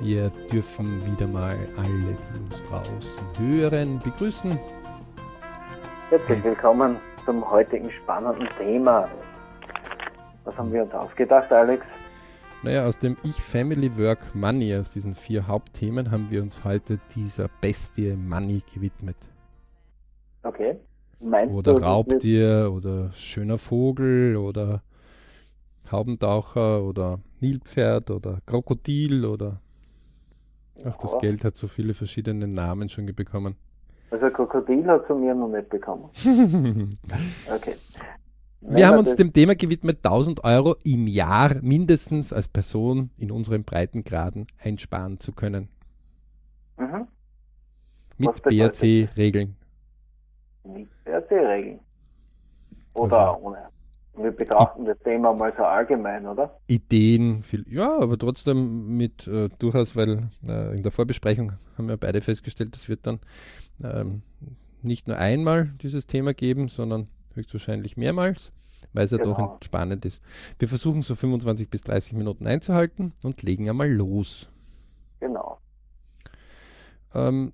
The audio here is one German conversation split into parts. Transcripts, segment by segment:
Wir dürfen wieder mal alle, die uns draußen hören, begrüßen. Herzlich willkommen zum heutigen spannenden Thema. Was haben wir uns ausgedacht, Alex? Naja, aus dem Ich, Family, Work, Money, aus diesen vier Hauptthemen, haben wir uns heute dieser Bestie Money gewidmet. Okay. Meinst oder du, Raubtier oder schöner Vogel oder Haubentaucher oder Nilpferd oder Krokodil oder ach, das Ja. Geld hat so viele verschiedene Namen schon bekommen. Also Krokodil hat zu mir noch nicht bekommen. Okay. Wenn Wir haben man uns dem Thema gewidmet, 1000 Euro im Jahr mindestens als Person in unseren Breitengraden einsparen zu können. Mhm. Mit BRC-Regeln. Mit RC-Regeln. Oder Also- ohne. Wir betrachten das Thema mal so allgemein, oder? Ideen, viel, ja, aber trotzdem mit äh, durchaus, weil äh, in der Vorbesprechung haben wir beide festgestellt, es wird dann ähm, nicht nur einmal dieses Thema geben, sondern höchstwahrscheinlich mehrmals, weil es ja doch Genau. spannend ist. Wir versuchen so 25 bis 30 Minuten einzuhalten und legen einmal los. Genau. Ähm,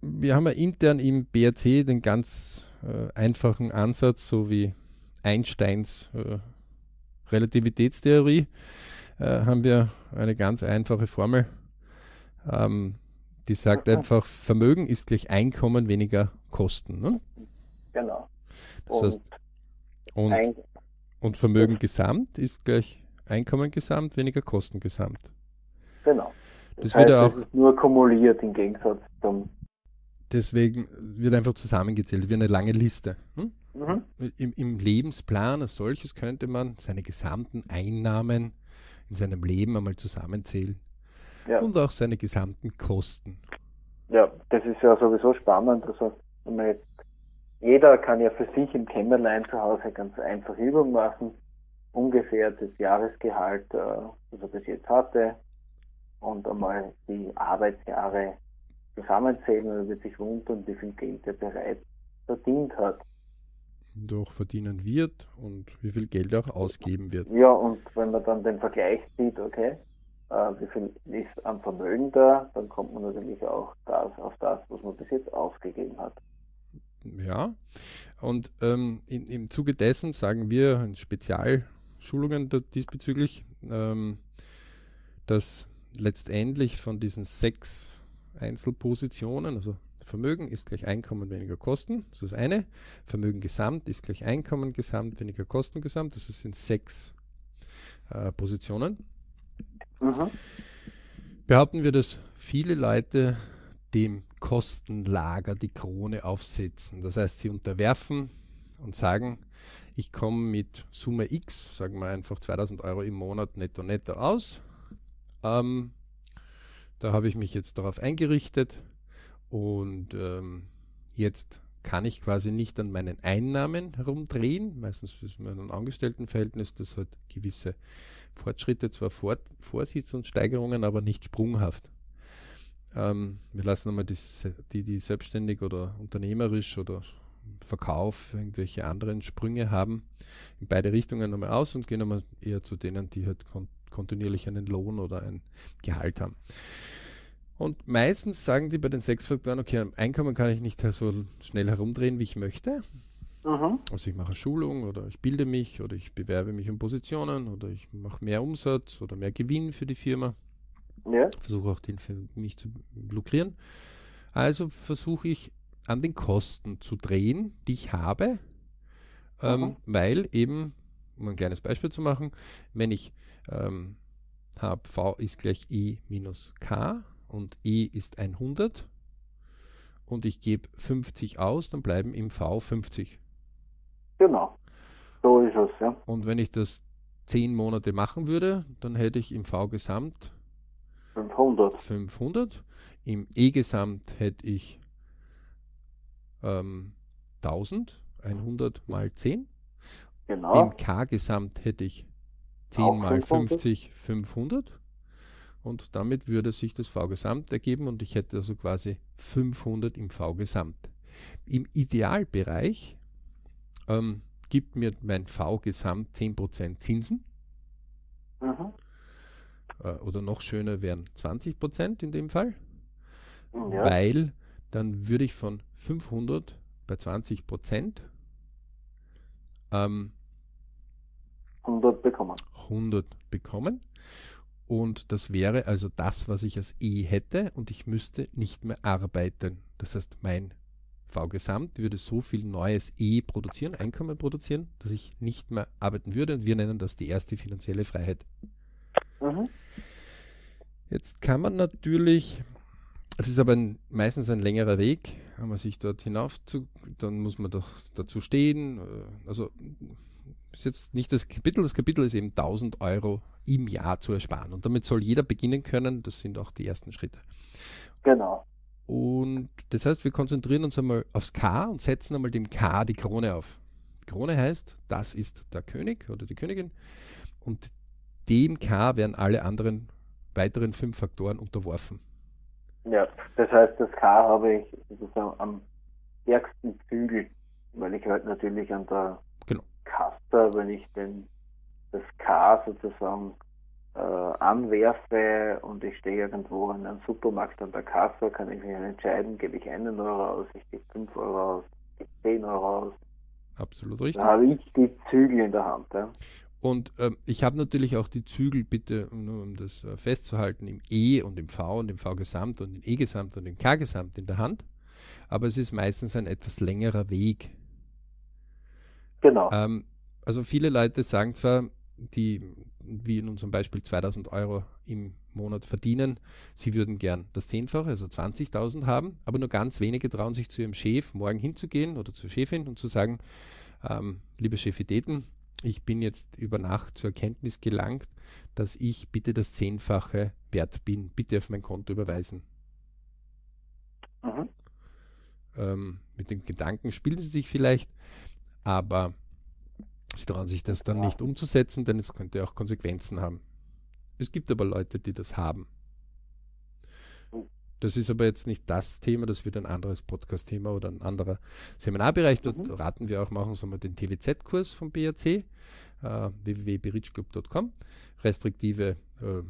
wir haben ja intern im BRC den ganz äh, einfachen Ansatz, so wie Einsteins äh, Relativitätstheorie, äh, haben wir eine ganz einfache Formel, ähm, die sagt Mhm. einfach, Vermögen ist gleich Einkommen weniger Kosten. Ne? Genau. Das und heißt, und, ein, und Vermögen gesamt ist gleich Einkommen gesamt weniger Kosten gesamt. genau. Das heißt, wird ja auch- ist nur kumuliert im Gegensatz zum. Deswegen wird einfach zusammengezählt wie eine lange Liste. Hm? Mhm. Im, Im Lebensplan als solches könnte man seine gesamten Einnahmen in seinem Leben einmal zusammenzählen Ja. und auch seine gesamten Kosten. ja, das ist ja sowieso spannend. Also, jeder kann ja für sich im Kämmerlein zu Hause ganz einfach Übung machen. Ungefähr das Jahresgehalt, äh, das er bis jetzt hatte, und einmal die Arbeitsjahre zusammenzählen und wird sich wundern, wie viel Geld er bereits verdient hat. Doch verdienen wird und wie viel Geld auch ausgeben wird. Ja, und wenn man dann den Vergleich sieht, okay, äh, wie viel ist am Vermögen da, dann kommt man natürlich auch das, auf das, was man bis jetzt ausgegeben hat. Ja, und ähm, in, im Zuge dessen sagen wir in Spezialschulungen diesbezüglich, ähm, dass letztendlich von diesen sechs Einzelpositionen, also Vermögen ist gleich Einkommen weniger Kosten, das ist das eine. Vermögen gesamt ist gleich Einkommen gesamt weniger Kosten gesamt, das sind sechs äh, Positionen. Mhm. Behaupten wir, dass viele Leute dem Kostenlager die Krone aufsetzen. Das heißt, sie unterwerfen und sagen, ich komme mit Summe X, sagen wir einfach 2000 Euro im Monat netto netto aus. Ähm, da habe ich mich jetzt darauf eingerichtet und ähm, jetzt kann ich quasi nicht an meinen Einnahmen herumdrehen. Meistens ist man in einem Angestelltenverhältnis, das hat gewisse Fortschritte zwar fort, Steigerungen, aber nicht sprunghaft. Ähm, wir lassen einmal die, die, die selbstständig oder unternehmerisch oder Verkauf irgendwelche anderen Sprünge haben, in beide Richtungen einmal aus und gehen einmal eher zu denen, die halt kon kontinuierlich einen Lohn oder ein Gehalt haben. Und meistens sagen die bei den sechs Faktoren, okay, am Einkommen kann ich nicht so schnell herumdrehen, wie ich möchte. Mhm. Also ich mache eine Schulung oder ich bilde mich oder ich bewerbe mich um Positionen oder ich mache mehr Umsatz oder mehr Gewinn für die Firma. Ja, Versuche auch den für mich zu lukrieren. Also versuche ich an den Kosten zu drehen, die ich habe, ähm, Mhm. weil eben, um ein kleines Beispiel zu machen, wenn ich ähm, habe, V ist gleich E minus K und E ist 100 und ich gebe 50 aus, dann bleiben im V 50. genau. So ist es, ja. Und wenn ich das 10 Monate machen würde, dann hätte ich im V Gesamt 500. 500. Im E-Gesamt hätte ich ähm, 1000, 100 mal 10. Genau. Im K-Gesamt hätte ich 10 Auch mal 500. 50, 500. Und damit würde sich das V-Gesamt ergeben und ich hätte also quasi 500 im V-Gesamt. Im Idealbereich ähm, gibt mir mein V-Gesamt 10% Zinsen. Mhm. äh, oder noch schöner wären 20 Prozent in dem Fall, Ja. weil dann würde ich von 500 bei 20 Prozent ähm, 100 bekommen. 100 bekommen. Und das wäre also das, was ich als E hätte und ich müsste nicht mehr arbeiten. Das heißt, mein V-Gesamt würde so viel neues E produzieren, Einkommen produzieren, dass ich nicht mehr arbeiten würde. Und wir nennen das die erste finanzielle Freiheit. Mhm. Jetzt kann man natürlich, es ist aber ein, meistens ein längerer Weg, wenn man sich dort hinauf zu, dann muss man doch dazu stehen. Also ist jetzt nicht das Kapitel, das Kapitel ist eben 1000 Euro im Jahr zu ersparen. Und damit soll jeder beginnen können, das sind auch die ersten Schritte. Genau. Und das heißt, wir konzentrieren uns einmal aufs K und setzen einmal dem K die Krone auf. Krone heißt, das ist der König oder die Königin und dem K werden alle anderen weiteren fünf Faktoren unterworfen. Ja, das heißt, das K habe ich sozusagen am stärksten Zügel, weil ich halt natürlich an der Genau. Kasse, wenn ich den, das K sozusagen äh, anwerfe und ich stehe irgendwo in einem Supermarkt an der Kasse, kann ich mich entscheiden, gebe ich einen Euro aus, ich gebe fünf Euro aus, ich gebe zehn Euro aus. Absolut richtig. Da habe ich die Zügel in der Hand. Ja. Und ähm, ich habe natürlich auch die Zügel, bitte, nur um das äh, festzuhalten, im E und im V und im V-Gesamt und im E-Gesamt und im K-Gesamt in der Hand. Aber es ist meistens ein etwas längerer Weg. Genau. Ähm, also viele Leute sagen zwar, die wie in unserem Beispiel 2000 Euro im Monat verdienen, sie würden gern das Zehnfache, also 20.000 haben, aber nur ganz wenige trauen sich zu ihrem Chef morgen hinzugehen oder zur Chefin und zu sagen, ähm, liebe Chefideten, ich bin jetzt über Nacht zur Erkenntnis gelangt, dass ich bitte das Zehnfache wert bin, bitte auf mein Konto überweisen. Mhm. Ähm, mit den Gedanken spielen sie sich vielleicht, aber sie trauen sich das dann Ja. nicht umzusetzen, denn es könnte auch Konsequenzen haben. Es gibt aber Leute, die das haben. Das ist aber jetzt nicht das Thema, das wird ein anderes Podcast-Thema oder ein anderer Seminarbereich. Dort Mhm. raten wir auch, machen Sie mal den TWZ-Kurs vom BRC, äh, www.berichclub.com, restriktive äh,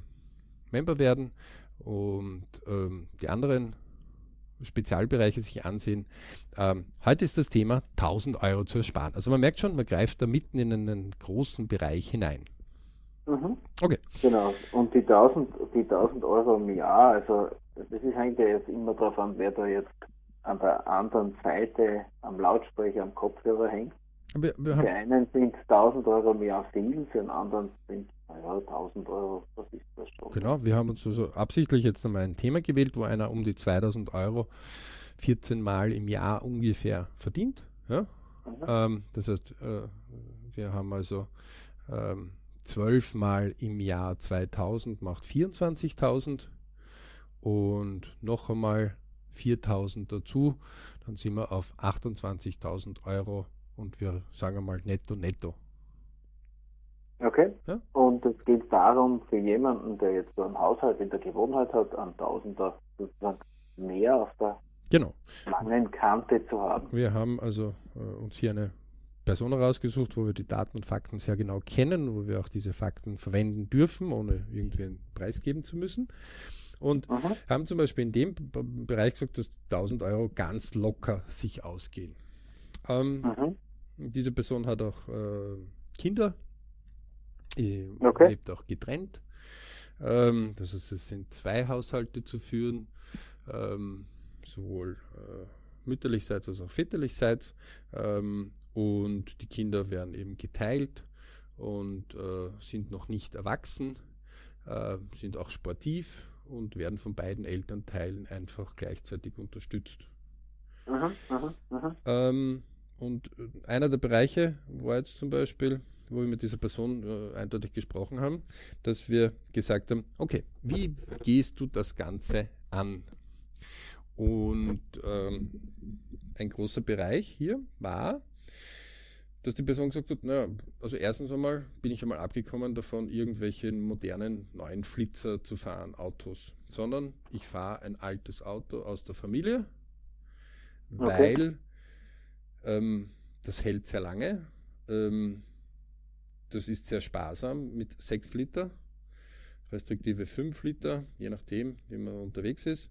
Member werden und ähm, die anderen Spezialbereiche sich ansehen. Ähm, heute ist das Thema 1000 Euro zu ersparen. Also man merkt schon, man greift da mitten in einen großen Bereich hinein. Mhm. Okay. Genau. Und die 1000, die 1000 Euro im Jahr, also das ist hängt ja jetzt immer darauf an, wer da jetzt an der anderen Seite am Lautsprecher, am Kopfhörer hängt. Wir, wir Für einen sind 1000 Euro im Jahr viel, für einen anderen sind naja, 1000 Euro, was ist das schon? genau, wir haben uns also absichtlich jetzt einmal ein Thema gewählt, wo einer um die 2000 Euro 14 Mal im Jahr ungefähr verdient. Ja? Mhm. Ähm, das heißt, äh, wir haben also ähm, 12 Mal im Jahr 2000 macht 24.000 und noch einmal 4.000 dazu, dann sind wir auf 28.000 Euro und wir sagen einmal netto netto. Okay. Ja. Und es geht darum, für jemanden, der jetzt so einen Haushalt in der Gewohnheit hat, einen Tausender sozusagen mehr auf der Genau. langen Kante zu haben. Wir haben also äh, uns hier eine Person herausgesucht, wo wir die Daten und Fakten sehr genau kennen, wo wir auch diese Fakten verwenden dürfen, ohne irgendwie einen Preis geben zu müssen. Und Mhm. haben zum Beispiel in dem Bereich gesagt, dass 1000 Euro ganz locker sich ausgehen. Ähm, Mhm. Diese Person hat auch äh, Kinder, äh, Okay. lebt auch getrennt. Ähm, das heißt, es sind zwei Haushalte zu führen, ähm, sowohl äh, mütterlichseits als auch väterlichseits. Ähm, und die Kinder werden eben geteilt und äh, sind noch nicht erwachsen, äh, sind auch sportiv und werden von beiden Elternteilen einfach gleichzeitig unterstützt. Mhm. Mhm. Mhm. Und äh, einer der Bereiche war jetzt zum Beispiel, wo wir mit dieser Person äh, eindeutig gesprochen haben, dass wir gesagt haben, okay, wie gehst du das Ganze an? Und ähm, ein großer Bereich hier war, dass die Person gesagt hat, naja, also erstens einmal bin ich einmal abgekommen davon, irgendwelche modernen neuen Flitzer zu fahren, Autos, sondern ich fahre ein altes Auto aus der Familie, Okay. weil ähm, das hält sehr lange. Ähm, das ist sehr sparsam mit 6 Liter. respektive 5 Liter, je nachdem, wie man unterwegs ist.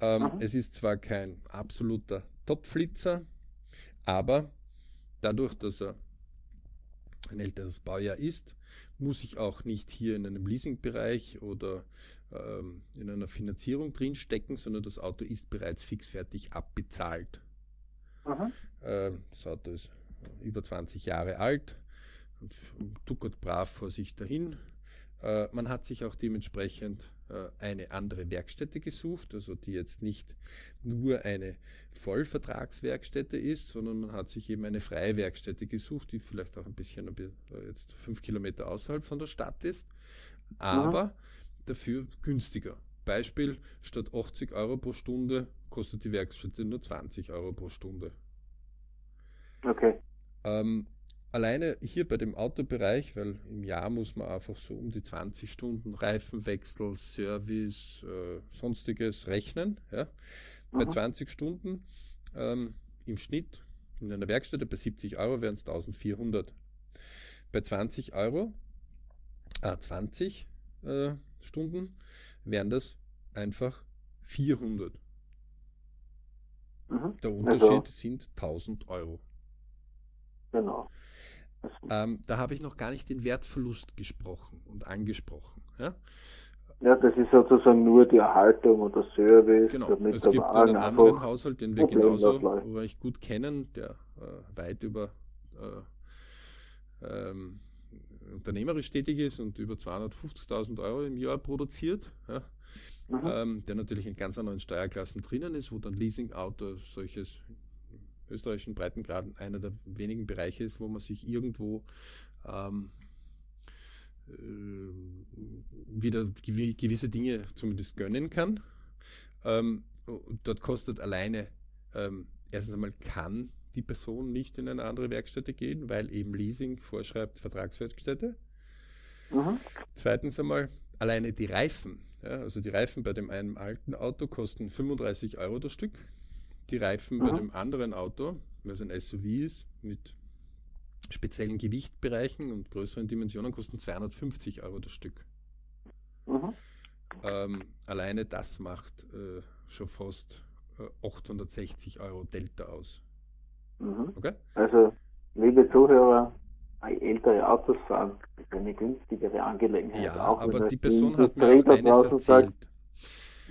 Ähm, mhm. Es ist zwar kein absoluter Topflitzer, aber dadurch, dass er ein älteres Baujahr ist, muss ich auch nicht hier in einem Leasingbereich oder ähm, in einer Finanzierung drin stecken, sondern das Auto ist bereits fixfertig abbezahlt. Ähm, das Auto ist über 20 Jahre alt und tuckert brav vor sich dahin. Äh, man hat sich auch dementsprechend äh, eine andere Werkstätte gesucht, also die jetzt nicht nur eine Vollvertragswerkstätte ist, sondern man hat sich eben eine freie Werkstätte gesucht, die vielleicht auch ein bisschen äh, jetzt fünf Kilometer außerhalb von der Stadt ist, aber mhm. dafür günstiger. Beispiel, statt 80 Euro pro Stunde kostet die Werkstätte nur 20 Euro pro Stunde. Okay. Ähm, alleine hier bei dem Autobereich, weil im Jahr muss man einfach so um die 20 Stunden Reifenwechsel, Service, äh, sonstiges rechnen. Ja. Bei 20 mhm. Stunden ähm, im Schnitt in einer Werkstatt bei 70 Euro wären es 1400. Bei 20 Euro, ah, 20 äh, Stunden wären das einfach 400. Mhm. Der Unterschied also. sind 1000 Euro. Genau. Ähm, da habe ich noch gar nicht den Wertverlust gesprochen und angesprochen. Ja? Ja, das ist sozusagen nur die Erhaltung oder Service. Genau, es gibt einen anderen Haushalt, den wir genauso recht gut kennen, der äh, weit über äh, ähm, unternehmerisch tätig ist und über 250.000 Euro im Jahr produziert. Ja? Mhm. Ähm, der natürlich in ganz anderen Steuerklassen drinnen ist, wo dann Leasing-Auto solches österreichischen Breitengraden einer der wenigen Bereiche ist, wo man sich irgendwo ähm, äh, wieder gewisse Dinge zumindest gönnen kann. Ähm, dort kostet alleine, ähm, erstens einmal kann die Person nicht in eine andere Werkstätte gehen, weil eben Leasing vorschreibt Vertragswerkstätte. Mhm. Zweitens einmal alleine die Reifen. Ja, also die Reifen bei dem einen alten Auto kosten 35 Euro das Stück. Die Reifen mhm. bei dem anderen Auto, weil es ein SUV ist, mit speziellen Gewichtbereichen und größeren Dimensionen, kosten 250 Euro das Stück. Mhm. Ähm, alleine das macht äh, schon fast äh, 860 Euro Delta aus. Mhm. Okay? Also, liebe Zuhörer, ältere Autos fahren, ist eine günstigere Angelegenheit. Ja, aber die Person hat mir auch eines erzählt. Sagt,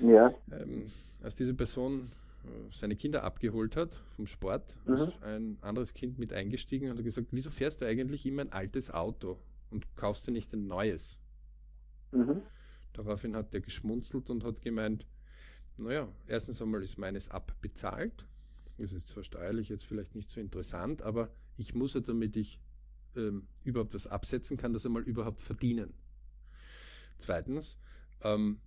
ja. Ähm, als diese Person äh, seine Kinder abgeholt hat vom Sport, mhm. ist ein anderes Kind mit eingestiegen und hat gesagt, wieso fährst du eigentlich immer ein altes Auto und kaufst dir nicht ein neues? Mhm. Daraufhin hat er geschmunzelt und hat gemeint, naja, erstens einmal ist meines abbezahlt. Das ist zwar steuerlich jetzt vielleicht nicht so interessant, aber ich muss ja, damit ich ähm, überhaupt was absetzen kann, das einmal überhaupt verdienen. Zweitens, ähm,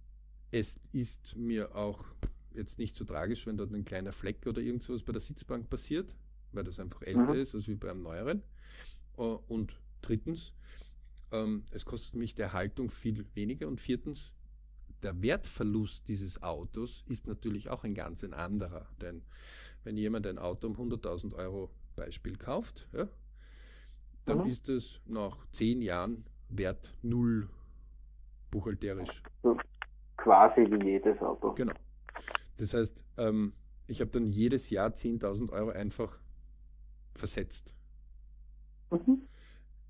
es ist mir auch jetzt nicht so tragisch, wenn dort ein kleiner Fleck oder irgendwas bei der Sitzbank passiert, weil das einfach älter mhm. ist als wie bei einem neueren. Äh, und drittens, ähm, es kostet mich der Haltung viel weniger. Und viertens, der Wertverlust dieses Autos ist natürlich auch ein ganz ein anderer. Denn wenn jemand ein Auto um 100.000 Euro Beispiel kauft, ja, dann mhm. ist es nach zehn Jahren Wert null buchhalterisch. Quasi wie jedes Auto. Genau. Das heißt, ähm, ich habe dann jedes Jahr 10.000 Euro einfach versetzt. Mhm.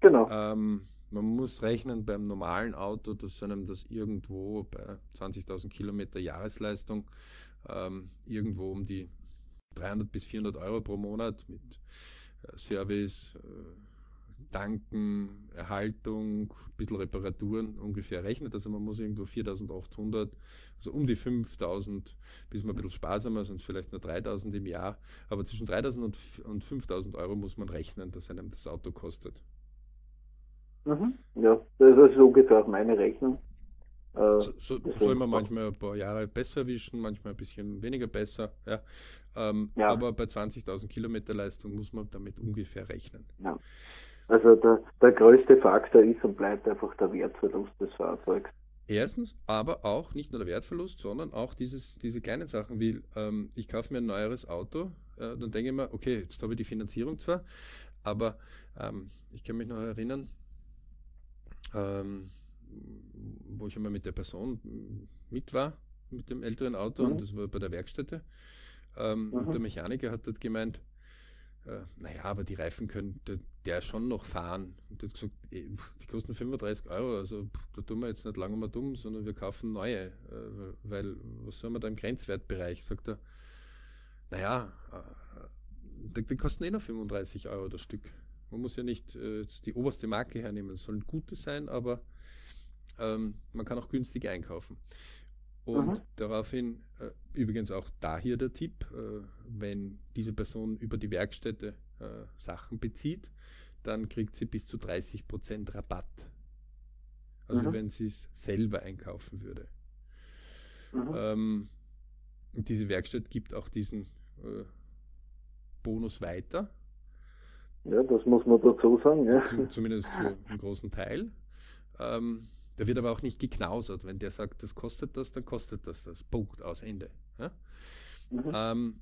Genau. Ähm, man muss rechnen beim normalen Auto, dass einem das irgendwo bei 20.000 Kilometer Jahresleistung ähm, irgendwo um die 300 bis 400 Euro pro Monat mit äh, Service, äh, Tanken, Erhaltung, ein bisschen Reparaturen ungefähr rechnet. Also man muss irgendwo 4800, also um die 5000, bis man ein bisschen sparsamer sind, vielleicht nur 3000 im Jahr. Aber zwischen 3000 und 5000 Euro muss man rechnen, dass einem das Auto kostet. Mhm. Ja, das ist ungefähr auch meine Rechnung. Äh, so, so soll man manchmal ein paar Jahre besser erwischen, manchmal ein bisschen weniger besser. Ja. Ähm, ja. Aber bei 20.000 Kilometer Leistung muss man damit ungefähr rechnen. Ja. Also der, der größte Faktor ist und bleibt einfach der Wertverlust des Fahrzeugs. Erstens, aber auch nicht nur der Wertverlust, sondern auch dieses, diese kleinen Sachen wie, ähm, ich kaufe mir ein neueres Auto, äh, dann denke ich mir, okay, jetzt habe ich die Finanzierung zwar, aber ähm, ich kann mich noch erinnern, ähm, wo ich einmal mit der Person mit war, mit dem älteren Auto, mhm. und das war bei der Werkstätte. Mhm. Und der Mechaniker hat dort gemeint, äh, naja, aber die Reifen können der, der schon noch fahren. Und er hat gesagt, die kosten 35 Euro, also da tun wir jetzt nicht lange mal dumm, sondern wir kaufen neue, äh, weil was soll man da im Grenzwertbereich? Sagt er, naja, äh, die, die kosten eh noch 35 Euro das Stück. Man muss ja nicht die oberste Marke hernehmen, es sollen gute sein, aber ähm, man kann auch günstig einkaufen. Und mhm. daraufhin, äh, übrigens auch da hier der Tipp, äh, wenn diese Person über die Werkstätte äh, Sachen bezieht, dann kriegt sie bis zu 30% Rabatt. Also mhm. wenn sie es selber einkaufen würde. Mhm. Ähm, und diese Werkstatt gibt auch diesen äh, Bonus weiter. Ja, das muss man dazu sagen. Ja. Zumindest für einen großen Teil. Ähm, da wird aber auch nicht geknausert. Wenn der sagt, das kostet das, dann kostet das das. Punkt, aus Ende. Ja? Mhm. Ähm,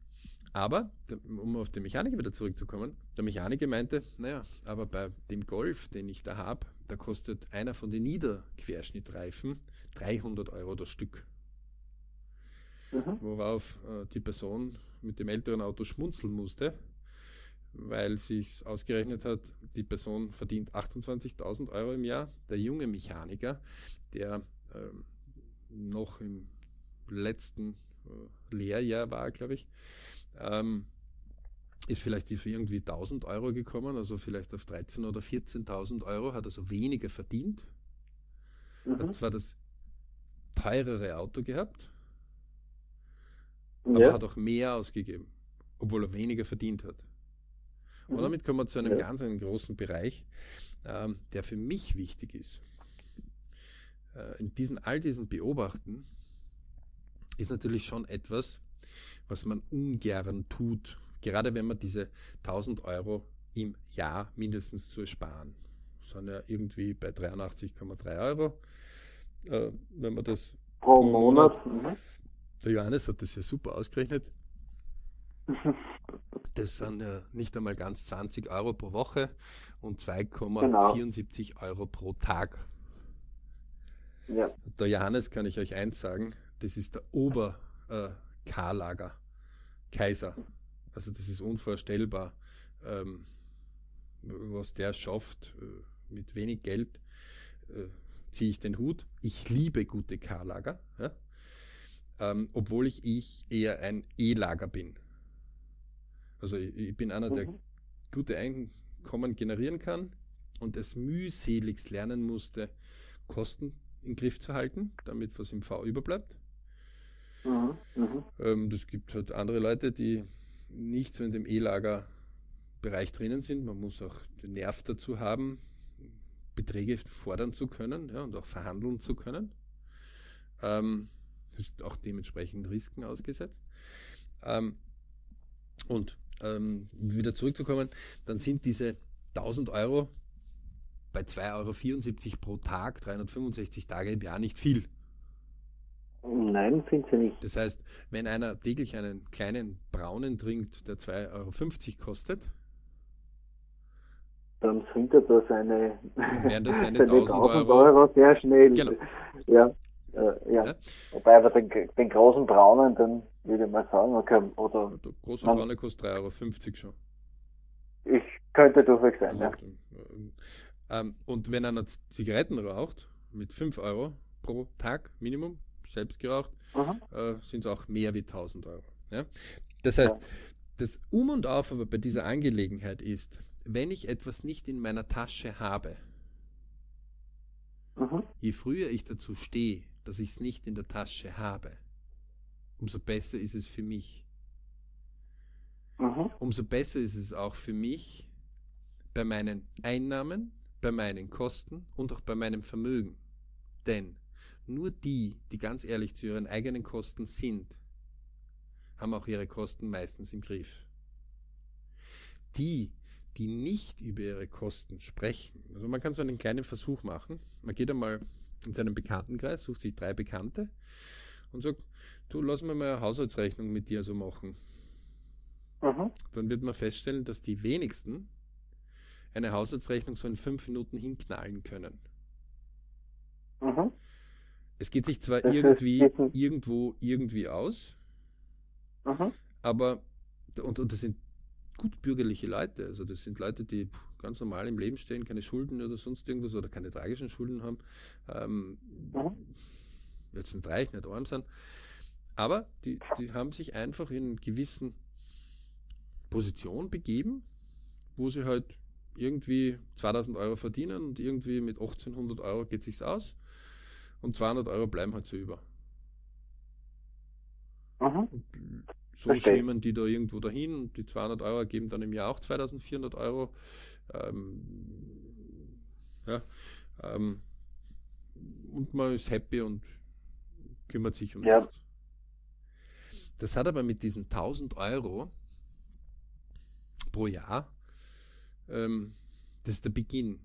aber, um auf den Mechaniker wieder zurückzukommen, der Mechaniker meinte, naja, aber bei dem Golf, den ich da habe, da kostet einer von den Niederquerschnittreifen 300 Euro das Stück. Mhm. Worauf äh, die Person mit dem älteren Auto schmunzeln musste, weil sich ausgerechnet hat, die Person verdient 28.000 Euro im Jahr. Der junge Mechaniker, der ähm, noch im letzten äh, Lehrjahr war, glaube ich, ähm, ist vielleicht für irgendwie 1000 Euro gekommen, also vielleicht auf 13.000 oder 14.000 Euro, hat also weniger verdient. Mhm. Hat zwar das teurere Auto gehabt, aber hat auch mehr ausgegeben, obwohl er weniger verdient hat. Und mhm. damit kommen wir zu einem ja. ganz einen großen Bereich, ähm, der für mich wichtig ist. Äh, in diesen, all diesen Beobachten ist natürlich schon etwas, was man ungern tut, gerade wenn man diese 1000 Euro im Jahr mindestens zu ersparen. Das sind ja irgendwie bei 83,3 Euro. Äh, wenn man das pro, pro Monat. Monat. Mhm. Der Johannes hat das ja super ausgerechnet. Das sind ja nicht einmal ganz 20 Euro pro Woche und 2,74 genau. Euro pro Tag. Ja. Der Johannes kann ich euch eins sagen, das ist der Ober-K-Lager, äh, Kaiser. Also das ist unvorstellbar, ähm, was der schafft äh, mit wenig Geld. Äh, ziehe ich den Hut. Ich liebe gute K-Lager, ja? ähm, obwohl ich, ich eher ein E-Lager bin. Also ich, ich bin einer, der mhm. gute Einkommen generieren kann und es mühseligst lernen musste, Kosten in den Griff zu halten, damit was im V überbleibt. Mhm. Mhm. Ähm, das gibt halt andere Leute, die nicht so in dem E-Lager-Bereich drinnen sind. Man muss auch den Nerv dazu haben, Beträge fordern zu können ja, und auch verhandeln zu können. Ähm, ist auch dementsprechend Risiken ausgesetzt. Ähm, und ähm, wieder zurückzukommen, dann sind diese 1000 Euro bei 2,74 Euro pro Tag, 365 Tage im Jahr nicht viel. Nein, sind sie nicht. Das heißt, wenn einer täglich einen kleinen braunen trinkt, der 2,50 Euro kostet, dann sind er da seine, dann wären das seine 1000 Euro. Euro sehr schnell. Genau. Ja. Äh, ja. ja. Wobei aber den, den großen braunen, dann würde ich mal sagen, okay, oder. Der große braune kostet 3,50 Euro schon. Ich könnte durchaus sein, also, ja. Ähm, und wenn einer Zigaretten raucht, mit 5 Euro pro Tag Minimum, selbst geraucht, äh, sind es auch mehr wie 1000 Euro. Ja? Das heißt, ja. das Um und Auf aber bei dieser Angelegenheit ist, wenn ich etwas nicht in meiner Tasche habe, mhm. je früher ich dazu stehe, dass ich es nicht in der Tasche habe, umso besser ist es für mich. Mhm. Umso besser ist es auch für mich bei meinen Einnahmen, bei meinen Kosten und auch bei meinem Vermögen. Denn nur die, die ganz ehrlich zu ihren eigenen Kosten sind, haben auch ihre Kosten meistens im Griff. Die, die nicht über ihre Kosten sprechen, also man kann so einen kleinen Versuch machen, man geht einmal in seinem Bekanntenkreis, sucht sich drei Bekannte und sagt, du lass mir mal eine Haushaltsrechnung mit dir so machen. Mhm. Dann wird man feststellen, dass die wenigsten eine Haushaltsrechnung so in fünf Minuten hinknallen können. Mhm. Es geht sich zwar irgendwie irgendwo irgendwie aus, mhm. aber und, und das sind gut bürgerliche Leute. Also das sind Leute, die ganz normal im Leben stehen, keine Schulden oder sonst irgendwas oder keine tragischen Schulden haben. Ähm, mhm. Jetzt nicht reich, nicht arm sind. Aber die, die haben sich einfach in gewissen Position begeben, wo sie halt irgendwie 2000 Euro verdienen und irgendwie mit 1800 Euro geht sich's aus und 200 Euro bleiben halt so über. Mhm. So Verstehe. schwimmen die da irgendwo dahin und die 200 Euro geben dann im Jahr auch 2400 Euro. Ähm, ja, ähm, und man ist happy und kümmert sich um ja. nichts. Das hat aber mit diesen 1000 Euro pro Jahr, ähm, das ist der Beginn.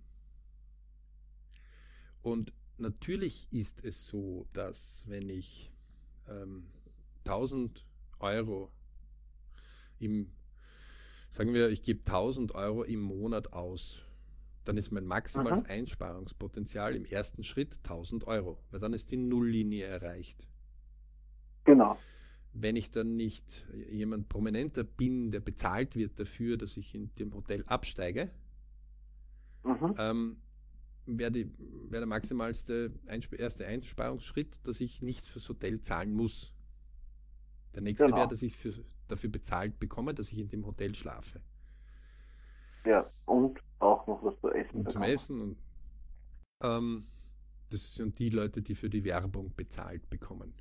Und natürlich ist es so, dass wenn ich ähm, 1000 Euro im, sagen wir, ich gebe 1000 Euro im Monat aus, dann ist mein maximales Aha. Einsparungspotenzial im ersten Schritt 1000 Euro, weil dann ist die Nulllinie erreicht. Genau. Wenn ich dann nicht jemand prominenter bin, der bezahlt wird dafür, dass ich in dem Hotel absteige, ähm, wäre wär der maximalste Einsp erste Einsparungsschritt, dass ich nichts fürs Hotel zahlen muss. Der nächste genau. wäre, dass ich für, dafür bezahlt bekomme, dass ich in dem Hotel schlafe. Ja, und auch noch was zu essen. Und zum Essen. Und, ähm, das sind die Leute, die für die Werbung bezahlt bekommen.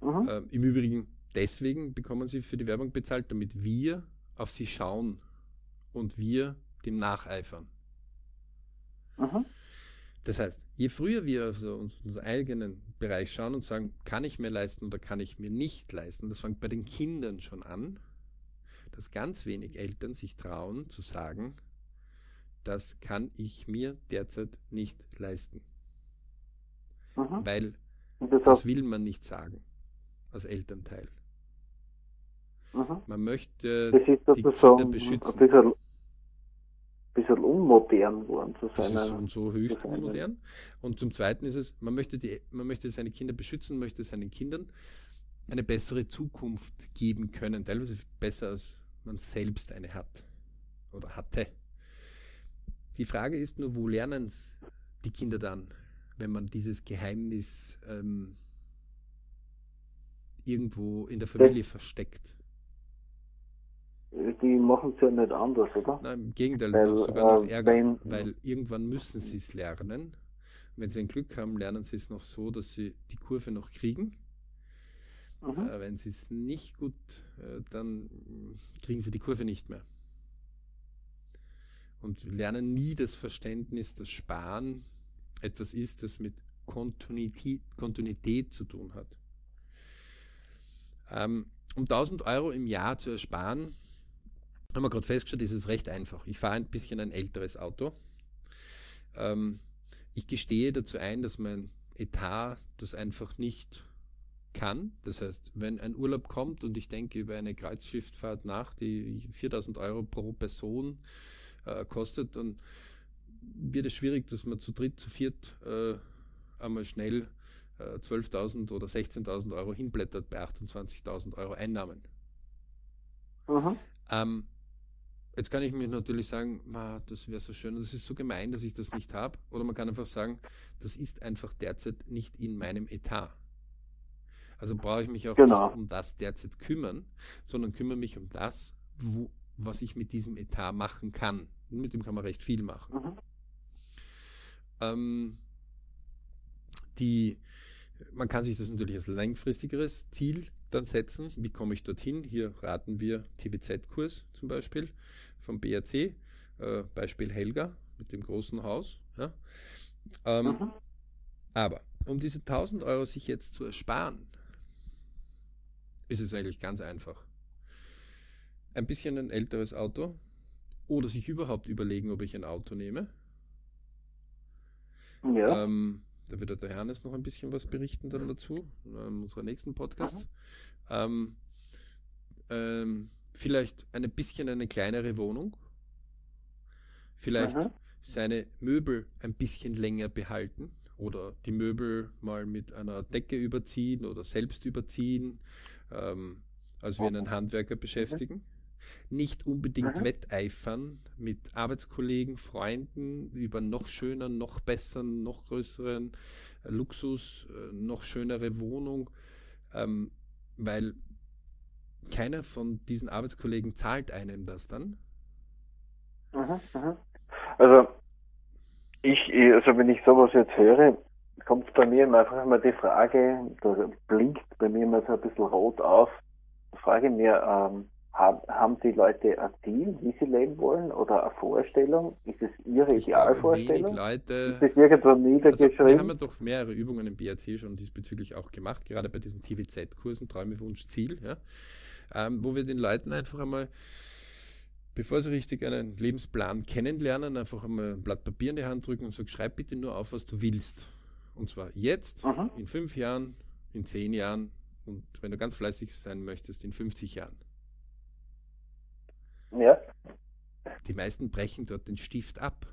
Mhm. Ähm, Im Übrigen, deswegen bekommen sie für die Werbung bezahlt, damit wir auf sie schauen und wir dem nacheifern. Mhm. Das heißt, je früher wir auf so unseren eigenen Bereich schauen und sagen, kann ich mir leisten oder kann ich mir nicht leisten, das fängt bei den Kindern schon an, dass ganz wenig Eltern sich trauen zu sagen, das kann ich mir derzeit nicht leisten. Mhm. Weil das, das, will man nicht sagen als Elternteil. Mhm. Man möchte die Kinder beschützen bisschen unmodern worden zu sein. Das ist und so höchst unmodern. Und zum Zweiten ist es, man möchte, die, man möchte seine Kinder beschützen, möchte seinen Kindern eine bessere Zukunft geben können, teilweise besser als man selbst eine hat oder hatte. Die Frage ist nur, wo lernen es die Kinder dann, wenn man dieses Geheimnis ähm, irgendwo in der Familie das, versteckt? Die machen es ja nicht anders, oder? Nein, im Gegenteil, weil, sogar noch äh, ärger, wenn, weil irgendwann müssen sie es lernen. Wenn sie ein Glück haben, lernen sie es noch so, dass sie die Kurve noch kriegen. Mhm. Äh, wenn sie es nicht gut, äh, dann kriegen sie die Kurve nicht mehr. Und lernen nie das Verständnis, dass Sparen etwas ist, das mit Kontinuität, Kontinuität zu tun hat. Ähm, um 1000 Euro im Jahr zu ersparen, haben wir gerade festgestellt, ist es recht einfach. Ich fahre ein bisschen ein älteres Auto. Ähm, ich gestehe dazu ein, dass mein Etat das einfach nicht kann. Das heißt, wenn ein Urlaub kommt und ich denke über eine Kreuzschifffahrt nach, die 4000 Euro pro Person äh, kostet, dann wird es schwierig, dass man zu dritt, zu viert äh, einmal schnell äh, 12.000 oder 16.000 Euro hinblättert bei 28.000 Euro Einnahmen. Mhm. Ähm, Jetzt kann ich mir natürlich sagen, das wäre so schön, das ist so gemein, dass ich das nicht habe. Oder man kann einfach sagen, das ist einfach derzeit nicht in meinem Etat. Also brauche ich mich auch genau. nicht um das derzeit kümmern, sondern kümmere mich um das, wo, was ich mit diesem Etat machen kann. Und mit dem kann man recht viel machen. Mhm. Ähm, die, man kann sich das natürlich als langfristigeres Ziel dann setzen. Wie komme ich dorthin? Hier raten wir TVZ-Kurs zum Beispiel vom BRC, äh, Beispiel Helga mit dem großen Haus. Ja. Ähm, mhm. Aber um diese 1000 Euro sich jetzt zu ersparen, ist es eigentlich ganz einfach. Ein bisschen ein älteres Auto oder sich überhaupt überlegen, ob ich ein Auto nehme. Ja. Ähm, da wird der Hernes noch ein bisschen was berichten dann dazu, in unserer nächsten Podcast. Ähm, ähm, vielleicht ein bisschen eine kleinere Wohnung. Vielleicht Aha. seine Möbel ein bisschen länger behalten oder die Möbel mal mit einer Decke überziehen oder selbst überziehen, ähm, als wir einen Handwerker beschäftigen. Nicht unbedingt mhm. wetteifern mit Arbeitskollegen, Freunden über noch schöner, noch besseren, noch größeren äh, Luxus, äh, noch schönere Wohnung, ähm, weil keiner von diesen Arbeitskollegen zahlt einem das dann. Mhm, mhm. Also ich, also wenn ich sowas jetzt höre, kommt bei mir einfach immer die Frage, da blinkt bei mir immer so ein bisschen rot auf, ich frage mir, ähm, haben, die Leute ein Ziel, wie sie leben wollen oder eine Vorstellung? Ist es ihre ich Idealvorstellung? Leute, ist das irgendwo niedergeschrieben? Also wir haben ja doch mehrere Übungen im BRC schon diesbezüglich auch gemacht, gerade bei diesen TVZ-Kursen, Träume, Wunsch, Ziel, ja, ähm, wo wir den Leuten einfach einmal bevor sie richtig einen Lebensplan kennenlernen, einfach einmal ein Blatt Papier in die Hand drücken und sagen, schreib bitte nur auf, was du willst. Und zwar jetzt, mhm. in fünf Jahren, in zehn Jahren und wenn du ganz fleißig sein möchtest, in 50 Jahren. Ja. Die meisten brechen dort den Stift ab.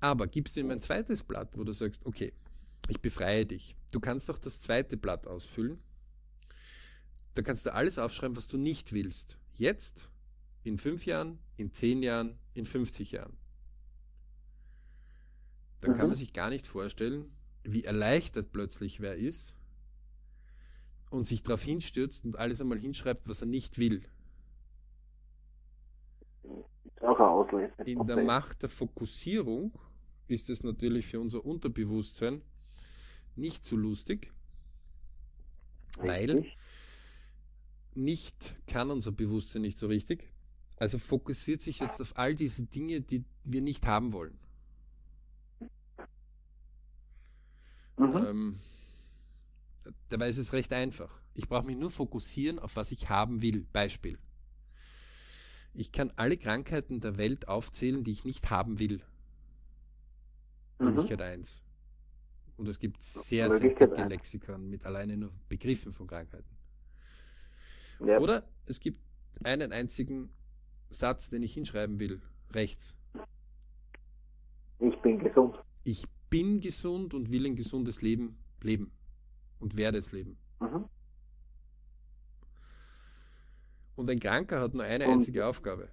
Aber gibst du ihm ein zweites Blatt, wo du sagst, okay, ich befreie dich. Du kannst doch das zweite Blatt ausfüllen. Da kannst du alles aufschreiben, was du nicht willst. Jetzt, in fünf Jahren, in zehn Jahren, in 50 Jahren. Dann mhm. kann man sich gar nicht vorstellen, wie erleichtert plötzlich wer ist und sich darauf hinstürzt und alles einmal hinschreibt, was er nicht will. Auch ein Auslöser. In der Macht der Fokussierung ist es natürlich für unser Unterbewusstsein nicht so lustig, Richtig. weil nicht kann unser Bewusstsein nicht so richtig. Also fokussiert sich jetzt auf all diese Dinge, die wir nicht haben wollen. Mhm. Ähm, dabei ist es recht einfach. Ich brauche mich nur fokussieren auf was ich haben will. Beispiel. Ich kann alle Krankheiten der Welt aufzählen, die ich nicht haben will. Möglichkeit mhm. 1. Und es gibt sehr, sehr dicke Lexikon mit alleine nur Begriffen von Krankheiten. Ja. Oder es gibt einen einzigen Satz, den ich hinschreiben will, rechts. Ich bin gesund. Ich bin gesund und will ein gesundes Leben leben und werde es leben. Mhm. Und ein Kranker hat nur eine und einzige Aufgabe: